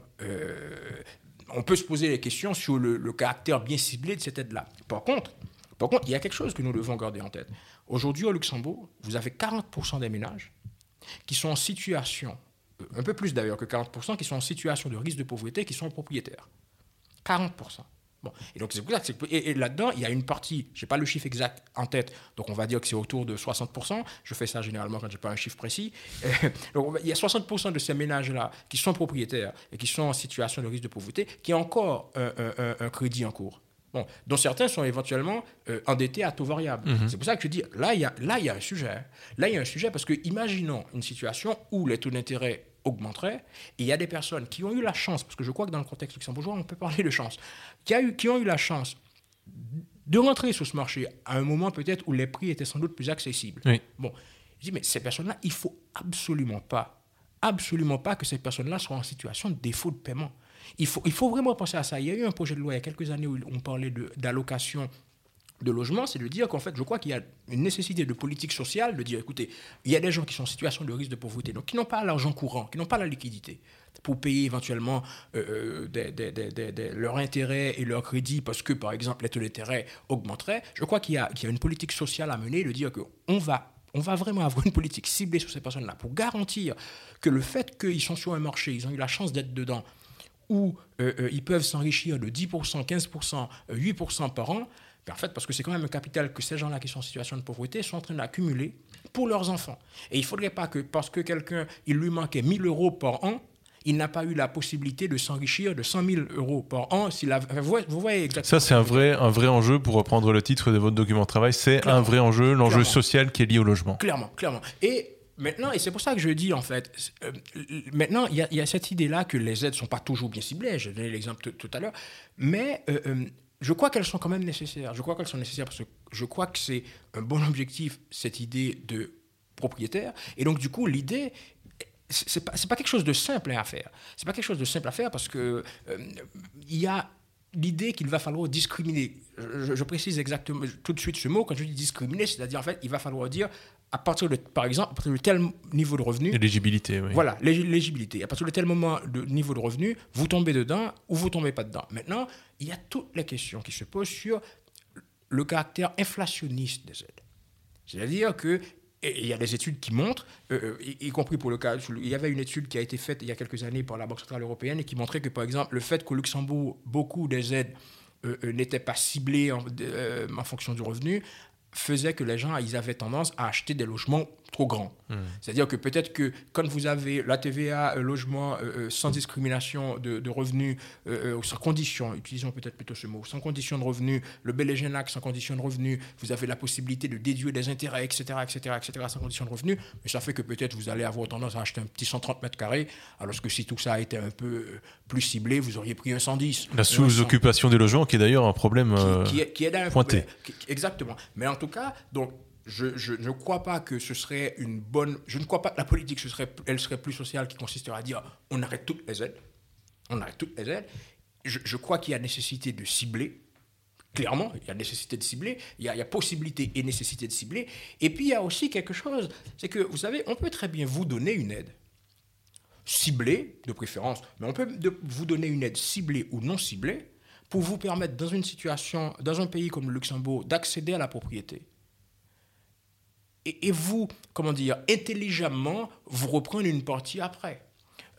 on peut se poser les questions sur le, le caractère bien ciblé de cette aide-là. Par contre, par contre, il y a quelque chose que nous devons garder en tête. Aujourd'hui, au Luxembourg, vous avez 40% des ménages qui sont en situation, euh, un peu plus d'ailleurs que 40%, qui sont en situation de risque de pauvreté, qui sont propriétaires. 40%. Bon. Et donc, c'est que et, là-dedans, il y a une partie, je n'ai pas le chiffre exact en tête, donc on va dire que c'est autour de 60%. Je fais ça généralement quand je n'ai pas un chiffre précis. il y a 60% de ces ménages-là qui sont propriétaires et qui sont en situation de risque de pauvreté, qui ont encore un crédit en cours. Bon, dont certains sont éventuellement euh, endettés à taux variable. Mhm. C'est pour ça que je dis, là, il y a, là, il y a un sujet. Là, il y a un sujet parce que imaginons une situation où les taux d'intérêt augmenteraient et il y a des personnes qui ont eu la chance, parce que je crois que dans le contexte luxembourgeois, on peut parler de chance, qui, a eu, qui ont eu la chance de rentrer sur ce marché à un moment peut-être où les prix étaient sans doute plus accessibles. Bon, je dis, mais ces personnes-là, il faut absolument pas, absolument pas que ces personnes-là soient en situation de défaut de paiement. Il faut, il faut vraiment penser à ça. Il y a eu un projet de loi il y a quelques années où on parlait d'allocation de, logement, c'est de dire qu'en fait, je crois qu'il y a une nécessité de politique sociale, de dire, écoutez, il y a des gens qui sont en situation de risque de pauvreté, donc qui n'ont pas l'argent courant, qui n'ont pas la liquidité pour payer éventuellement euh, euh leurs intérêts et leurs crédits parce que, par exemple, les taux d'intérêt augmenteraient. Je crois qu'il y, y, a une politique sociale à mener, de dire qu'on va on va vraiment avoir une politique ciblée sur ces personnes-là pour garantir que le fait qu'ils sont sur un marché, ils ont eu la chance d'être dedans, où euh, euh, ils peuvent s'enrichir de 10%, 15%, 8% par an, ben, en fait, parce que c'est quand même un capital que ces gens-là qui sont en situation de pauvreté sont en train d'accumuler pour leurs enfants. Et il ne faudrait pas que parce que quelqu'un, il lui manquait 1000 euros par an, il n'a pas eu la possibilité de s'enrichir de 100 000 euros par an. vous, voyez exactement. Ça, c'est un vrai, un vrai enjeu, pour reprendre le titre de votre document de travail, c'est un vrai enjeu, l'enjeu social qui est lié au logement. Clairement, clairement. Et Maintenant, et c'est pour ça que je dis, en fait, euh, maintenant, il y, a cette idée-là que les aides ne sont pas toujours bien ciblées, j'ai donné l'exemple tout à l'heure, mais euh, euh, je crois qu'elles sont quand même nécessaires. Je crois qu'elles sont nécessaires parce que je crois que c'est un bon objectif, cette idée de propriétaire. Et donc, du coup, l'idée, c'est pas, pas quelque chose de simple à faire. C'est pas quelque chose de simple à faire parce que il y a l'idée qu'il va falloir discriminer. Je, je, précise exactement tout de suite ce mot quand je dis discriminer, c'est-à-dire en fait, il va falloir dire à partir de, par exemple, à partir de tel niveau de revenu. L'éligibilité, oui. Voilà, l'éligibilité. À partir de tel moment de niveau de revenu, vous tombez dedans ou vous tombez pas dedans. Maintenant, il y a toutes les questions qui se posent sur le caractère inflationniste des aides. C'est-à-dire que il y a des études qui montrent, euh, euh, y, compris pour le cas, il y avait une étude qui a été faite il y a quelques années par la Banque centrale européenne et qui montrait que, par exemple, le fait qu'au Luxembourg, beaucoup des aides euh, n'étaient pas ciblées en, en, fonction du revenu, faisait que les gens ils avaient tendance à acheter des logements trop grand. C'est-à-dire que peut-être que quand vous avez la TVA, euh, logement euh, euh, sans discrimination de, revenus, sans condition, utilisons peut-être plutôt ce mot, sans condition de revenus, le Bélégenac sans condition de revenus, vous avez la possibilité de déduire des intérêts, etc., etc., etc., sans condition de revenus, mais ça fait que peut-être vous allez avoir tendance à acheter un petit 130 mètres carrés, alors que si tout ça a été un peu plus ciblé, vous auriez pris un 110. La sous-occupation des logements, qui est d'ailleurs un problème qui, est, qui est pointé. exactement. Mais en tout cas, donc je, ne crois pas que ce serait une bonne. Je ne crois pas que la politique, serait, elle serait plus sociale, qui consisterait à dire on arrête toutes les aides. On arrête toutes les aides. Je, crois qu'il y a nécessité de cibler. Clairement, il y a nécessité de cibler, il y, a, possibilité et nécessité de cibler. Et puis il y a aussi quelque chose, c'est que vous savez, on peut très bien vous donner une aide, ciblée de préférence, mais on peut vous donner une aide ciblée ou non ciblée pour vous permettre, dans une situation, dans un pays comme le Luxembourg, d'accéder à la propriété et, vous, comment dire, intelligemment, vous reprendre une partie après.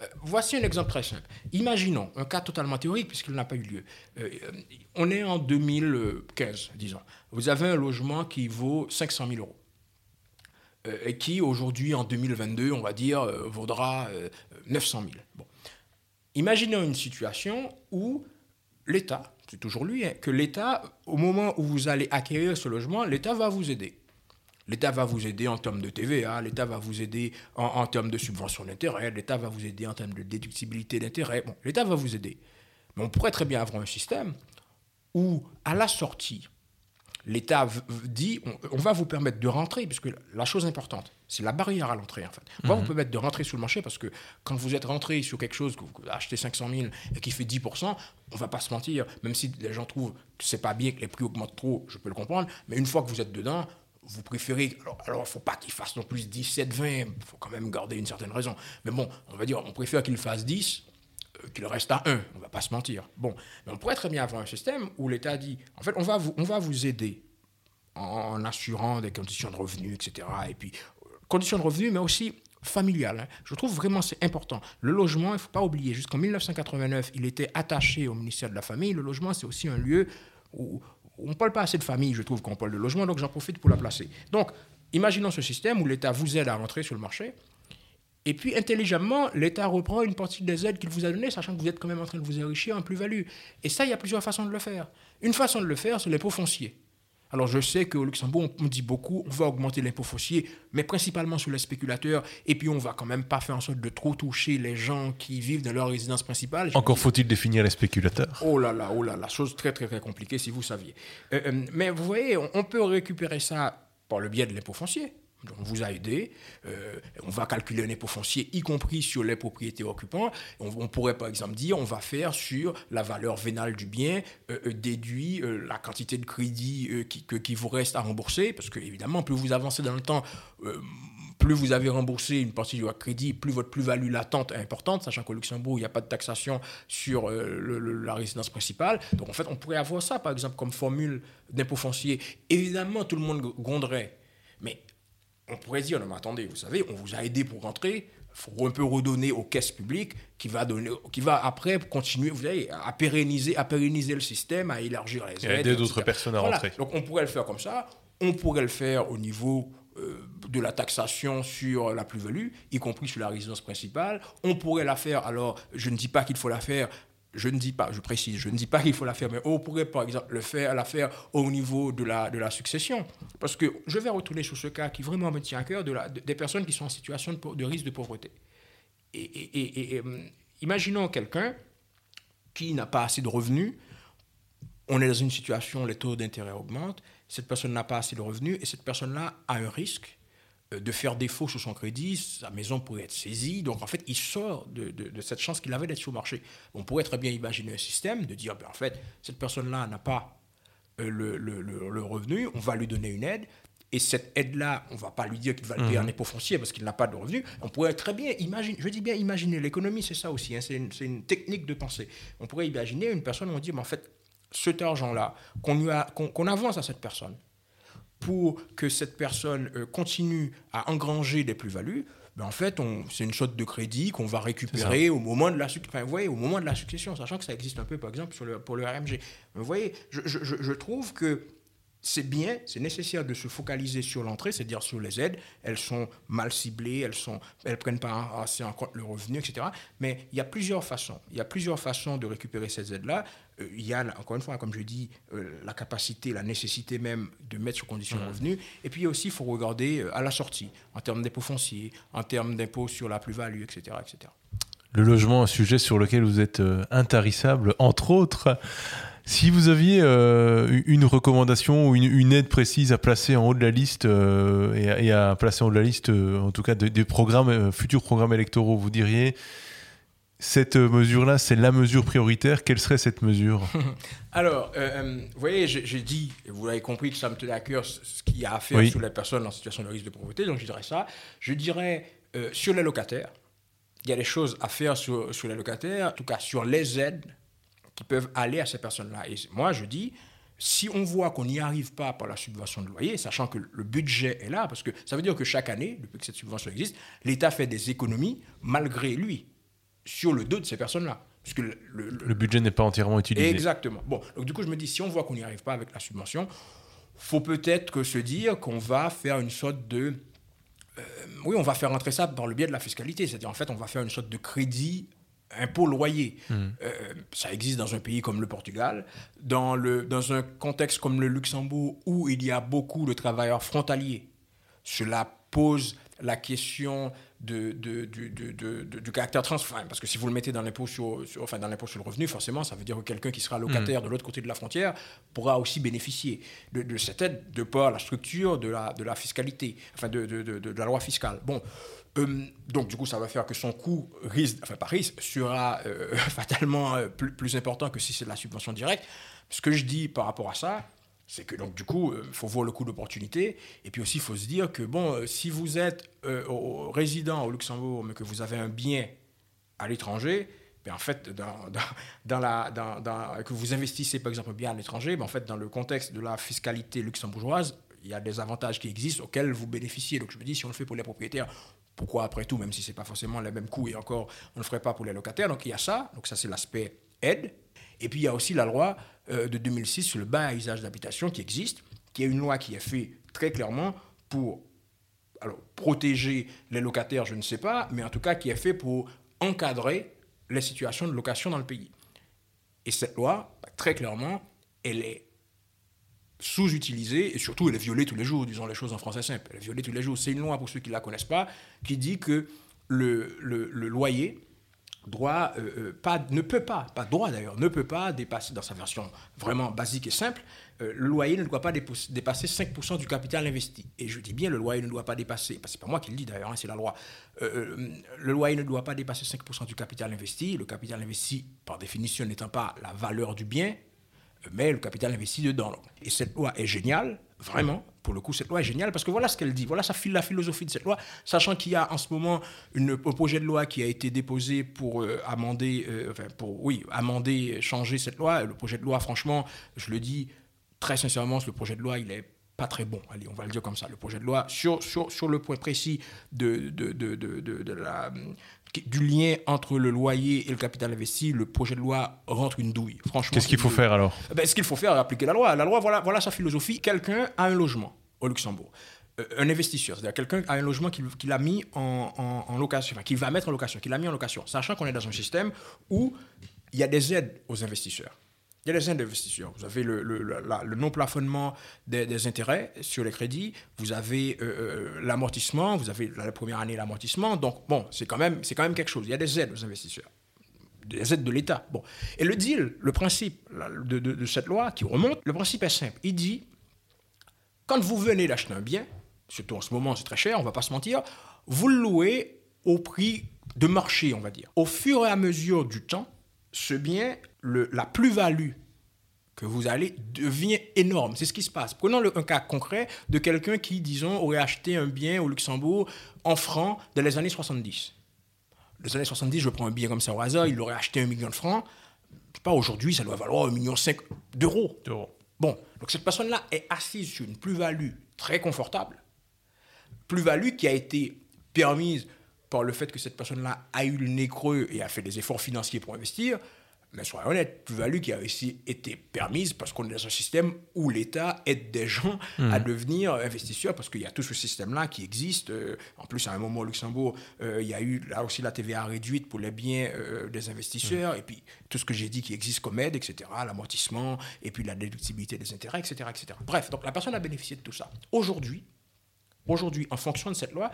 Euh, voici un exemple très simple. Imaginons un cas totalement théorique puisqu'il n'a pas eu lieu. Euh, on est en 2015, disons. Vous avez un logement qui vaut 500 000 euros euh, et qui aujourd'hui, en 2022, on va dire, vaudra 900 000. Bon. Imaginons une situation où l'État, c'est toujours lui, hein, que l'État, au moment où vous allez acquérir ce logement, l'État va vous aider. L'État va vous aider en termes de TVA, l'État va vous aider en, termes de subvention d'intérêt, l'État va vous aider en termes de déductibilité d'intérêt. Bon, l'État va vous aider. Mais on pourrait très bien avoir un système où, à la sortie, l'État dit on, va vous permettre de rentrer, puisque la chose importante, c'est la barrière à l'entrée, en fait. On va vous mhm. permettre de rentrer sur le marché parce que quand vous êtes rentré sur quelque chose, que vous achetez 500 000 et qui fait 10%, on va pas se mentir, même si les gens trouvent que c'est pas bien que les prix augmentent trop, je peux le comprendre, mais une fois que vous êtes dedans, vous préférez. Alors, il ne faut pas qu'il fasse non plus 17, 20, il faut quand même garder une certaine raison. Mais bon, on va dire, on préfère qu'il fasse 10 euh, qu'il reste à 1, on ne va pas se mentir. Bon, mais on pourrait très bien avoir un système où l'État dit, en fait, on va vous, on va vous aider en, assurant des conditions de revenus, etc. Et puis, euh, conditions de revenus, mais aussi familiales. Hein. Je trouve vraiment c'est important. Le logement, il ne faut pas oublier, jusqu'en 1989, il était attaché au ministère de la Famille. Le logement, c'est aussi un lieu où, on ne parle pas assez de famille, je trouve, quand on parle de logement, donc j'en profite pour la placer. Donc, imaginons ce système où l'État vous aide à rentrer sur le marché, et puis intelligemment, l'État reprend une partie des aides qu'il vous a données, sachant que vous êtes quand même en train de vous enrichir en plus-value. Et ça, il y a plusieurs façons de le faire. Une façon de le faire, c'est l'impôt foncier. Alors je sais qu'au Luxembourg, on dit beaucoup, on va augmenter l'impôt foncier, mais principalement sur les spéculateurs, et puis on va quand même pas faire en sorte de trop toucher les gens qui vivent dans leur résidence principale. Encore faut-il définir les spéculateurs Oh là là, oh là là, chose très très très compliquée si vous saviez. Euh, euh, mais vous voyez, on peut récupérer ça par le biais de l'impôt foncier on vous a aidé. Euh, on va calculer un impôt foncier, y compris sur les propriétés occupants. On, pourrait par exemple dire on va faire sur la valeur vénale du bien, euh, euh, déduit la quantité de crédit qui, qui, vous reste à rembourser, parce que évidemment, plus vous avancez dans le temps, plus vous avez remboursé une partie de votre crédit, plus votre plus-value latente est importante, sachant qu'au Luxembourg, il n'y a pas de taxation sur la résidence principale. Donc en fait, on pourrait avoir ça, par exemple, comme formule d'impôt foncier. Évidemment, tout le monde gronderait. Mais on pourrait dire, non mais attendez, vous savez, on vous a aidé pour rentrer, il faut un peu redonner aux caisses publiques qui va, donner, qui va après continuer vous savez, à, pérenniser, à pérenniser le système, à élargir les aides. Et aider d'autres personnes à rentrer. Donc on pourrait le faire comme ça, on pourrait le faire au niveau euh, de la taxation sur la plus-value, y compris sur la résidence principale. On pourrait la faire, alors je ne dis pas qu'il faut la faire je ne dis pas, je précise, je ne dis pas qu'il faut la faire, mais on pourrait par exemple le faire, la faire au niveau de la, de la succession. Parce que je vais retourner sur ce cas qui vraiment me tient à cœur, de la, des personnes qui sont en situation de, risque de pauvreté. Et, et, euh, imaginons quelqu'un qui n'a pas assez de revenus, on est dans une situation, les taux d'intérêt augmentent, cette personne n'a pas assez de revenus et cette personne-là a un risque de faire défaut sur son crédit, sa maison pourrait être saisie. Donc, en fait, il sort de, cette chance qu'il avait d'être sur le marché. On pourrait très bien imaginer un système de dire, ben, en fait, cette personne-là n'a pas euh, le, revenu, on va lui donner une aide. Et cette aide-là, on ne va pas lui dire qu'il va payer un impôt foncier parce qu'il n'a pas de revenus. On pourrait très bien imaginer, je dis bien imaginer, l'économie c'est ça aussi, hein, c'est une, une, technique de pensée. On pourrait imaginer une personne, on dit, mais en fait, cet argent-là, qu'on avance à cette personne, pour que cette personne euh, continue à engranger des plus-values, ben en fait, c'est une sorte de crédit qu'on va récupérer au moment, de la, enfin, vous voyez, au moment de la succession, sachant que ça existe un peu, par exemple, sur le, pour le RMG. vous voyez, je, je, je trouve que c'est bien, c'est nécessaire de se focaliser sur l'entrée, c'est-à-dire sur les aides. Elles sont mal ciblées, elles ne elles prennent pas assez en compte le revenu, etc. Mais il y a plusieurs façons. Il y a plusieurs façons de récupérer ces aides-là. Euh, il y a, encore une fois, comme je dis, euh, la capacité, la nécessité même de mettre sur condition de mmh. revenu. Et puis aussi, il faut regarder euh, à la sortie, en termes d'impôts fonciers, en termes d'impôts sur la plus-value, etc., etc. Le logement, un sujet sur lequel vous êtes intarissable, entre autres. Si vous aviez euh, une recommandation ou une, aide précise à placer en haut de la liste euh, et, à, placer en haut de la liste, euh, en tout cas des programmes, futurs programmes électoraux, vous diriez cette mesure-là, c'est la mesure prioritaire. Quelle serait cette mesure? Alors, vous voyez, j'ai dit, et vous l'avez compris, que ça me tenait à cœur ce qu'il y a à faire sur les personnes en situation de risque de pauvreté. Donc, je dirais ça. Je dirais sur les locataires, il y a des choses à faire sur, sur les locataires, en tout cas sur les aides qui peuvent aller à ces personnes-là. Et moi, je dis, si on voit qu'on n'y arrive pas par la subvention de loyer, sachant que le budget est là, parce que ça veut dire que chaque année, depuis que cette subvention existe, l'État fait des économies malgré lui, sur le dos de ces personnes-là. Puisque le, le, budget n'est pas entièrement utilisé. Exactement. Bon, donc du coup, je me dis, si on voit qu'on n'y arrive pas avec la subvention, faut peut-être se dire qu'on va faire une sorte de... Euh, oui, on va faire entrer ça dans le biais de la fiscalité. C'est-à-dire, en fait, on va faire une sorte de crédit impôt loyer. Hmm. Euh, ça existe dans un pays comme le Portugal, dans, le, dans un contexte comme le Luxembourg où il y a beaucoup de travailleurs frontaliers. Cela pose la question de, de, du caractère transfrontalier. Parce que si vous le mettez dans l'impôt sur, enfin, dans l'impôt sur le revenu, forcément, ça veut dire que quelqu'un qui sera locataire de l'autre côté de la frontière pourra aussi bénéficier de, cette aide de par la structure de la, de la fiscalité, enfin de, de, la loi fiscale. Bon, euh, donc, du coup, ça va faire que son coût, risque, enfin, pas risque, sera euh, fatalement euh, plus, plus, important que si c'est de la subvention directe. Ce que je dis par rapport à ça, c'est que, donc, du coup, il faut voir le coût d'opportunité. Et puis aussi, il faut se dire que, bon, si vous êtes résident au Luxembourg, mais que vous avez un bien à l'étranger, ben en fait, dans, la, que vous investissez, par exemple, bien à l'étranger, ben en fait, dans le contexte de la fiscalité luxembourgeoise, il y a des avantages qui existent auxquels vous bénéficiez. Donc je me dis, si on le fait pour les propriétaires, pourquoi après tout, même si ce n'est pas forcément les mêmes coûts, et encore, on ne le ferait pas pour les locataires. Donc il y a ça, donc ça c'est l'aspect aide. Et puis il y a aussi la loi euh, de 2006 sur le bail à usage d'habitation qui existe, qui est une loi qui est faite très clairement pour alors, protéger les locataires, je ne sais pas, mais en tout cas qui est fait pour encadrer les situations de location dans le pays. Et cette loi, très clairement, elle est sous-utilisée et surtout elle est violée tous les jours, disons les choses en français simple. Elle est violée tous les jours. C'est une loi, pour ceux qui ne la connaissent pas, qui dit que le, loyer euh, euh, ne peut pas, pas droit d'ailleurs, ne peut pas dépasser, dans sa version vraiment basique et simple, euh, le loyer ne doit pas dépasser 5% du capital investi. Et je dis bien le loyer ne doit pas dépasser, parce que c'est pas moi qui le dis d'ailleurs, hein, c'est la loi. le loyer ne doit pas dépasser 5% du capital investi. Le capital investi, par définition, n'étant pas la valeur du bien, mais le capital investi dedans. Et cette loi est géniale, vraiment. Pour le coup, cette loi est géniale parce que voilà ce qu'elle dit. Voilà ça, la philosophie de cette loi, sachant qu'il y a en ce moment une, un projet de loi qui a été déposé pour euh, amender, euh, enfin pour oui, amender, changer cette loi. Le projet de loi, franchement, je le dis très sincèrement, le projet de loi, il est pas très bon. Allez, on va le dire comme ça. Le projet de loi, sur, sur, sur le point précis de, de, de, de la, du lien entre le loyer et le capital investi, le projet de loi rentre une douille. Franchement. Qu'est-ce qu'il faut faire alors ben, Ce qu'il faut faire, c'est appliquer la loi. La loi, voilà, voilà sa philosophie. Quelqu'un a un logement au Luxembourg. Euh, un investisseur, c'est-à-dire quelqu'un a un logement qu'il a mis en, en, location, enfin, qu'il va mettre en location, qu'il a mis en location, sachant qu'on est dans un système où il y a des aides aux investisseurs. Il y a les aides d'investisseurs. Vous avez le, non-plafonnement des, intérêts sur les crédits. Vous avez euh, euh, l'amortissement. Vous avez la première année l'amortissement. Donc, bon, c'est quand, même, quand même quelque chose. Il y a des aides aux investisseurs. Des aides de l'État. Bon. Et le deal, le principe de cette loi qui remonte, le principe est simple. Il dit, quand vous venez d'acheter un bien, surtout en ce moment c'est très cher, on ne va pas se mentir, vous le louez au prix de marché, on va dire. Au fur et à mesure du temps, ce bien, le, la plus-value que vous allez devient énorme. C'est ce qui se passe. Prenons le, un cas concret de quelqu'un qui, disons, aurait acheté un bien au Luxembourg en francs dans les années 70. Les années 70, je prends un billet comme ça au hasard, il aurait acheté un million de francs. Je sais pas, aujourd'hui, ça doit valoir un million cinq d'euros. Bon, donc cette personne-là est assise sur une plus-value très confortable, plus-value qui a été permise par le fait que cette personne-là a eu le nez creux et a fait des efforts financiers pour investir, mais soyons honnêtes, plus-value qui a aussi été permise parce qu'on est dans un système où l'État aide des gens à mmh. devenir investisseurs, parce qu'il y a tout ce système-là qui existe. Euh, en plus, à un moment au Luxembourg, euh, il y a eu là aussi la TVA réduite pour les biens euh, des investisseurs, mmh. et puis tout ce que j'ai dit qui existe comme aide, etc., l'amortissement, et puis la déductibilité des intérêts, etc., etc. Bref, donc la personne a bénéficié de tout ça. Aujourd'hui, aujourd'hui, en fonction de cette loi,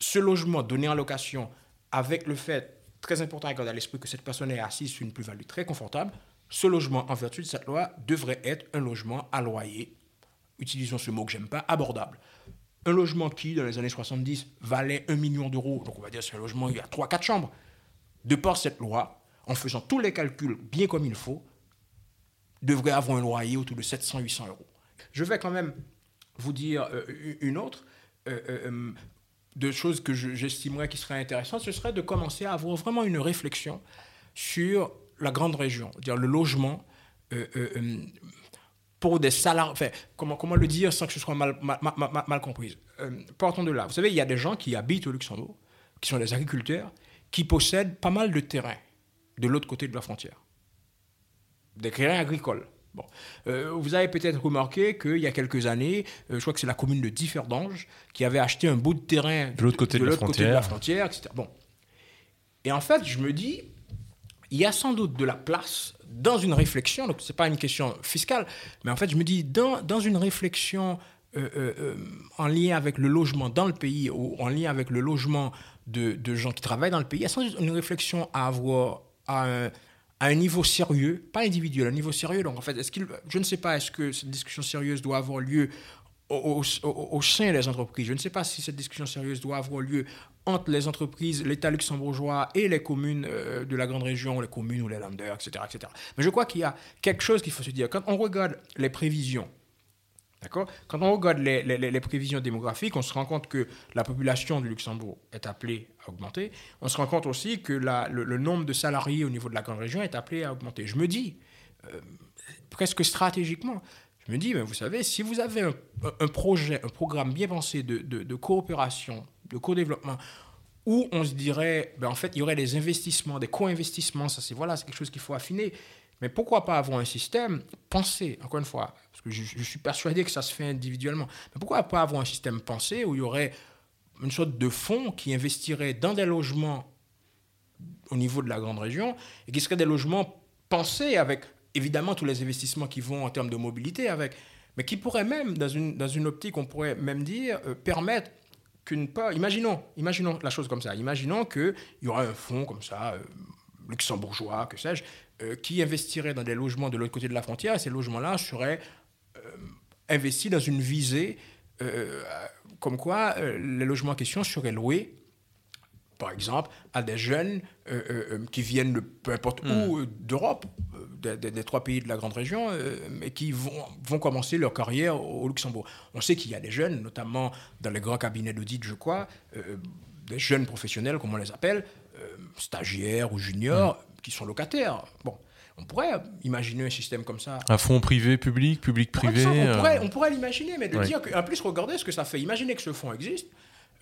ce logement donné en location avec le fait très important à garder à l'esprit que cette personne est assise sur une plus-value très confortable. Ce logement, en vertu de cette loi, devrait être un logement à loyer, utilisons ce mot que j'aime pas, abordable. Un logement qui, dans les années 70, valait 1 million d'euros, donc on va dire c'est un logement, il y a 3-4 chambres. De par cette loi, en faisant tous les calculs bien comme il faut, devrait avoir un loyer autour de 700-800 euros. Je vais quand même vous dire euh, une autre. Euh, euh, de choses que j'estimerais qui seraient intéressantes, ce serait de commencer à avoir vraiment une réflexion sur la grande région, dire le logement euh, euh, euh, pour des salariés. Enfin, comment, comment le dire sans que ce soit mal, mal, mal, compris Partons de là. Vous savez, il y a des gens qui habitent au Luxembourg, qui sont des agriculteurs, qui possèdent pas mal de terrain de l'autre côté de la frontière. Des terrains agricoles. Bon. Euh, vous avez peut-être remarqué qu'il y a quelques années, euh, je crois que c'est la commune de Differdange qui avait acheté un bout de terrain de l'autre côté, de, la frontière, etc. Bon. Et en fait, je me dis, il y a sans doute de la place dans une réflexion, donc ce n'est pas une question fiscale, mais en fait, je me dis, dans, dans une réflexion euh, en lien avec le logement dans le pays ou en lien avec le logement de, de gens qui travaillent dans le pays, il y a sans doute une réflexion à avoir à un à un niveau sérieux, pas individuel, à un niveau sérieux. Donc en fait, est-ce qu'il, je ne sais pas, est-ce que cette discussion sérieuse doit avoir lieu au, au, sein des entreprises? Je ne sais pas si cette discussion sérieuse doit avoir lieu entre les entreprises, l'État luxembourgeois et les communes euh, de la grande région, les communes ou les landers, etc., etc. Mais je crois qu'il y a quelque chose qu'il faut se dire. Quand on regarde les prévisions D'accord? Quand on regarde les, prévisions démographiques, on se rend compte que la population du Luxembourg est appelée augmenter. On se rend compte aussi que le, nombre de salariés au niveau de la grande région est appelé à augmenter. Je me dis, euh, presque stratégiquement, je me dis, mais vous savez, si vous avez un, projet, un programme bien pensé de, coopération, de co-développement, où on se dirait, ben en fait, il y aurait des investissements, des co-investissements, ça c'est voilà, quelque chose qu'il faut affiner. Mais pourquoi pas avoir un système pensé, encore une fois, parce que je, suis persuadé que ça se fait individuellement, mais pourquoi pas avoir un système pensé où il y aurait une sorte de fonds qui investirait dans des logements au niveau de la grande région et qui seraient des logements pensés avec évidemment tous les investissements qui vont en termes de mobilité avec, mais qui pourraient même, dans une, dans une optique, on pourrait même dire, euh, permettre qu'une part, imaginons, imaginons la chose comme ça, imaginons qu'il y aura un fonds comme ça, euh, luxembourgeois, que sais-je, euh, qui investirait dans des logements de l'autre côté de la frontière, et ces logements-là seraient euh, investis dans une visée euh, comme quoi les logements en question seraient loués, par exemple, à des jeunes qui viennent de peu importe où hmm. d'Europe, des, trois pays de la grande région, mais qui vont, vont commencer leur carrière au, Luxembourg. On sait qu'il y a des jeunes, notamment dans les grands cabinets d'audit, je crois, des jeunes professionnels, comme on les appelle, stagiaires ou juniors, hmm qui sont locataires. Bon, on pourrait imaginer un système comme ça. Un fonds privé, public, public-privé on, pourrait, euh, on pourrait l'imaginer, mais de dire qu'en plus, regardez ce que ça fait. Imaginez que ce fonds existe,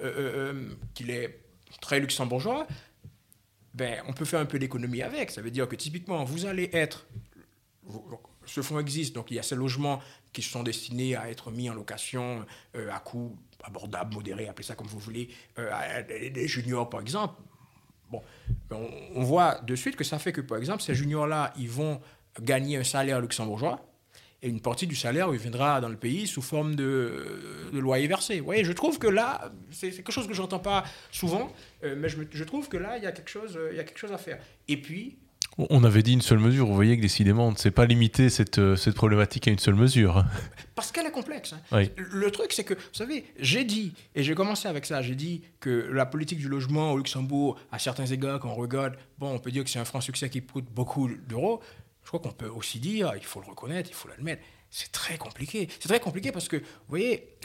euh, euh, qu'il est très luxembourgeois, ben, on peut faire un peu d'économie avec. Ça veut dire que typiquement, vous allez être... Ce fonds existe, donc il y a ces logements qui sont destinés à être mis en location à coût abordable, modéré, appelez ça comme vous voulez, à des juniors par exemple. Bon, on, voit de suite que ça fait que, par exemple, ces juniors-là, ils vont gagner un salaire luxembourgeois et une partie du salaire viendra dans le pays sous forme de, loyer versé. Vous voyez, je trouve que là, c'est quelque chose que je n'entends pas souvent, euh, mais je, je, trouve que là, il y, a quelque chose, il y a quelque chose à faire. Et puis, on avait dit une seule mesure, vous voyez que décidément, on ne sait pas limiter cette, euh, cette problématique à une seule mesure. Parce qu'elle est complexe. Hein. Le truc, c'est que, vous savez, j'ai dit, et j'ai commencé avec ça, j'ai dit que la politique du logement au Luxembourg, à certains égards, quand on regarde, bon, on peut dire que c'est un franc succès qui coûte beaucoup d'euros. je crois qu'on peut aussi dire, il faut le reconnaître, il faut l'admettre, c'est très compliqué. C'est très compliqué parce que, vous voyez,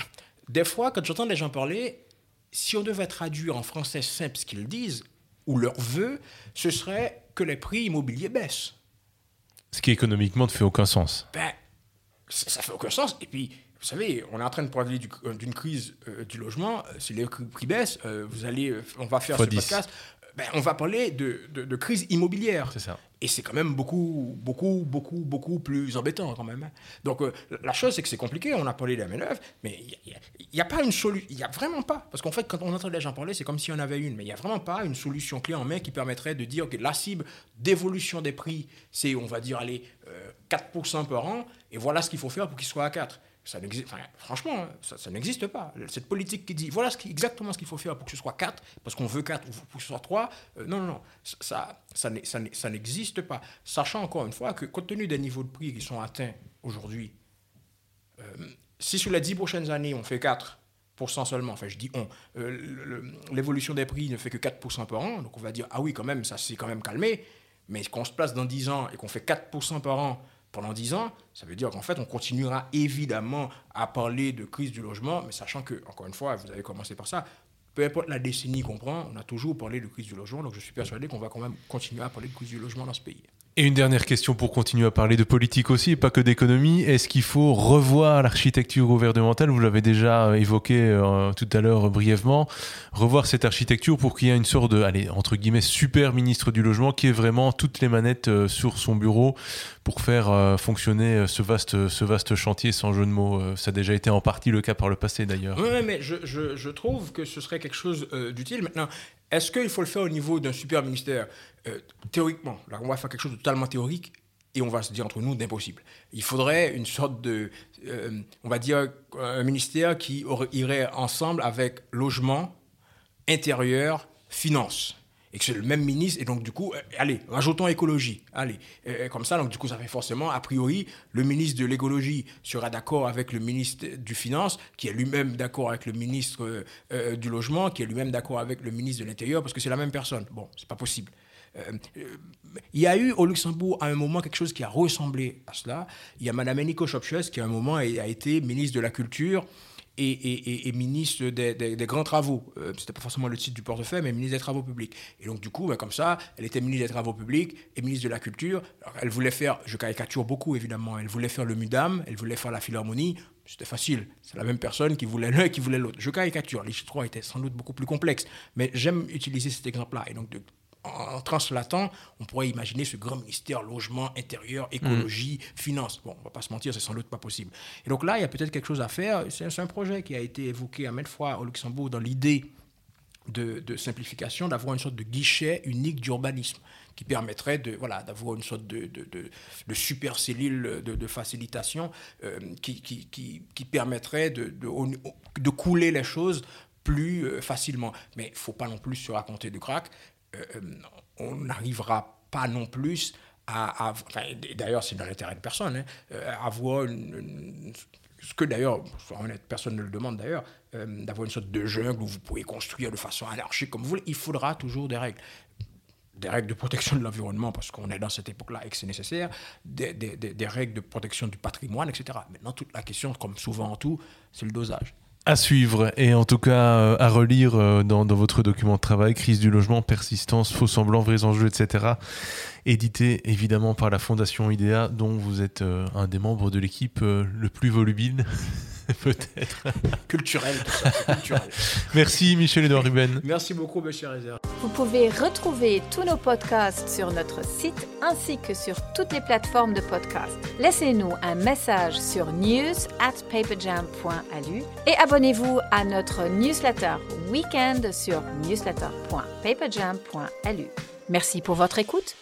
des fois, quand j'entends les gens parler, si on devait traduire en français simple ce qu'ils disent, ou leur vœu, ce serait que les prix immobiliers baissent. Ce qui économiquement ne fait aucun sens. Ben, ça ne fait aucun sens. Et puis, vous savez, on est en train de parler d'une crise euh, du logement. Si les prix baissent, euh, vous allez, euh, on va faire ce podcast. Ben, on va parler de, de, crise immobilière. C'est ça. Et c'est quand même beaucoup, beaucoup, beaucoup, beaucoup plus embêtant quand même. Hein. Donc la chose, c'est que c'est compliqué. On a parlé de la manœuvre, mais il n'y a, pas une solution. Il n'y a vraiment pas. Parce qu'en fait, quand on entend les gens parler, c'est comme s'il y en avait une. Mais il n'y a vraiment pas une solution clé en main qui permettrait de dire que la cible d'évolution des prix, c'est, on va dire, aller 4% par an. Et voilà ce qu'il faut faire pour qu'il soit à 4. Franchement, ça, n'existe pas. Cette politique qui dit voilà ce exactement ce qu'il faut faire pour que ce soit 4, parce qu'on veut 4 ou pour que ce soit 3, euh, non, non, non, ça, ça, ça n'existe pas. Sachant encore une fois que, compte tenu des niveaux de prix qui sont atteints aujourd'hui, euh, si sur les 10 prochaines années, on fait 4% seulement, enfin je dis on, euh, l'évolution des prix ne fait que 4% par an, donc on va dire, ah oui, quand même, ça s'est quand même calmé, mais qu'on se place dans 10 ans et qu'on fait 4% par an pendant 10 ans, ça veut dire qu'en fait, on continuera évidemment à parler de crise du logement, mais sachant que, encore une fois, vous avez commencé par ça, peu importe la décennie qu'on prend, on a toujours parlé de crise du logement, donc je suis persuadé qu'on va quand même continuer à parler de crise du logement dans ce pays. Et une dernière question pour continuer à parler de politique aussi, et pas que d'économie. Est-ce qu'il faut revoir l'architecture gouvernementale? Vous l'avez déjà euh, évoqué euh, tout à l'heure brièvement. Revoir cette architecture pour qu'il y ait une sorte de, allez, entre guillemets, super ministre du logement qui ait vraiment toutes les manettes euh, sur son bureau pour faire fonctionner ce vaste, chantier sans jeu de mots. ça a déjà été en partie le cas par le passé d'ailleurs. Oui, mais je, trouve que ce serait quelque chose d'utile. Maintenant, est-ce qu'il faut le faire au niveau d'un super ministère? Euh, Théoriquement, là, on va faire quelque chose de totalement théorique et on va se dire entre nous d'impossible. Il faudrait une sorte de, euh, on va dire, un ministère qui irait ensemble avec logement, intérieur, finance et que c'est le même ministre, et donc du coup, euh, allez, rajoutons écologie, allez, euh, comme ça, donc du coup, ça fait forcément, a priori, le ministre de l'écologie sera d'accord avec le ministre du finance, qui est lui-même d'accord avec le ministre euh, du logement, qui est lui-même d'accord avec le ministre de l'intérieur, parce que c'est la même personne. Bon, c'est pas possible. il y a eu au Luxembourg à un moment quelque chose qui a ressemblé à cela. Il y a Madame Eniko Schopches qui à un moment a été ministre de la Culture et, ministre des, grands travaux. Euh, Ce n'était pas forcément le titre du portefeuille, mais ministre des Travaux publics. Et donc, du coup, ben, comme ça, elle était ministre des Travaux publics et ministre de la Culture. elle voulait faire, je caricature beaucoup évidemment, elle voulait faire le MUDAM, elle voulait faire la Philharmonie. C'était facile. C'est la même personne qui voulait l'un et qui voulait l'autre. Je caricature. Les trois étaient sans doute beaucoup plus complexes. Mais j'aime utiliser cet exemple-là. Et donc, de, en translatant, on pourrait imaginer ce grand ministère logement, intérieur, écologie, mm. finance. Bon, on va pas se mentir, c'est sans doute pas possible. Et donc là, il y a peut-être quelque chose à faire. C'est un projet qui a été évoqué à maintes fois au Luxembourg dans l'idée de, simplification, d'avoir une sorte de guichet unique d'urbanisme qui permettrait de voilà d'avoir une sorte de, de, super cellule de, facilitation euh, qui, qui, qui, permettrait de, de, couler les choses plus euh, facilement. Mais il faut pas non plus se raconter du crack. Euh, euh, on n'arrivera pas non plus à, d'ailleurs c'est dans l'intérêt de personne, hein, euh, ce que d'ailleurs, personne ne le demande d'ailleurs, d'avoir une sorte de jungle où vous pouvez construire de façon anarchique comme vous voulez, il faudra toujours des règles. Des règles de protection de l'environnement, parce qu'on est dans cette époque-là et que c'est nécessaire, des, règles de protection du patrimoine, etc. Maintenant, toute la question, comme souvent en tout, c'est le dosage. À suivre et en tout cas euh, à relire euh, dans, votre document de travail, crise du logement, persistance, faux semblants, vrais enjeux, etc. Édité évidemment par la Fondation IDEA dont vous êtes euh, un des membres de l'équipe le plus volubile. peut-être. Culturel, Merci Michel-Edouard Ruben. Merci beaucoup, monsieur Réserve. Vous pouvez retrouver tous nos podcasts sur notre site ainsi que sur toutes les plateformes de podcasts. Laissez-nous un message sur news at paperjam.alu et abonnez-vous à notre newsletter weekend sur newsletter.paperjam.alu. Merci pour votre écoute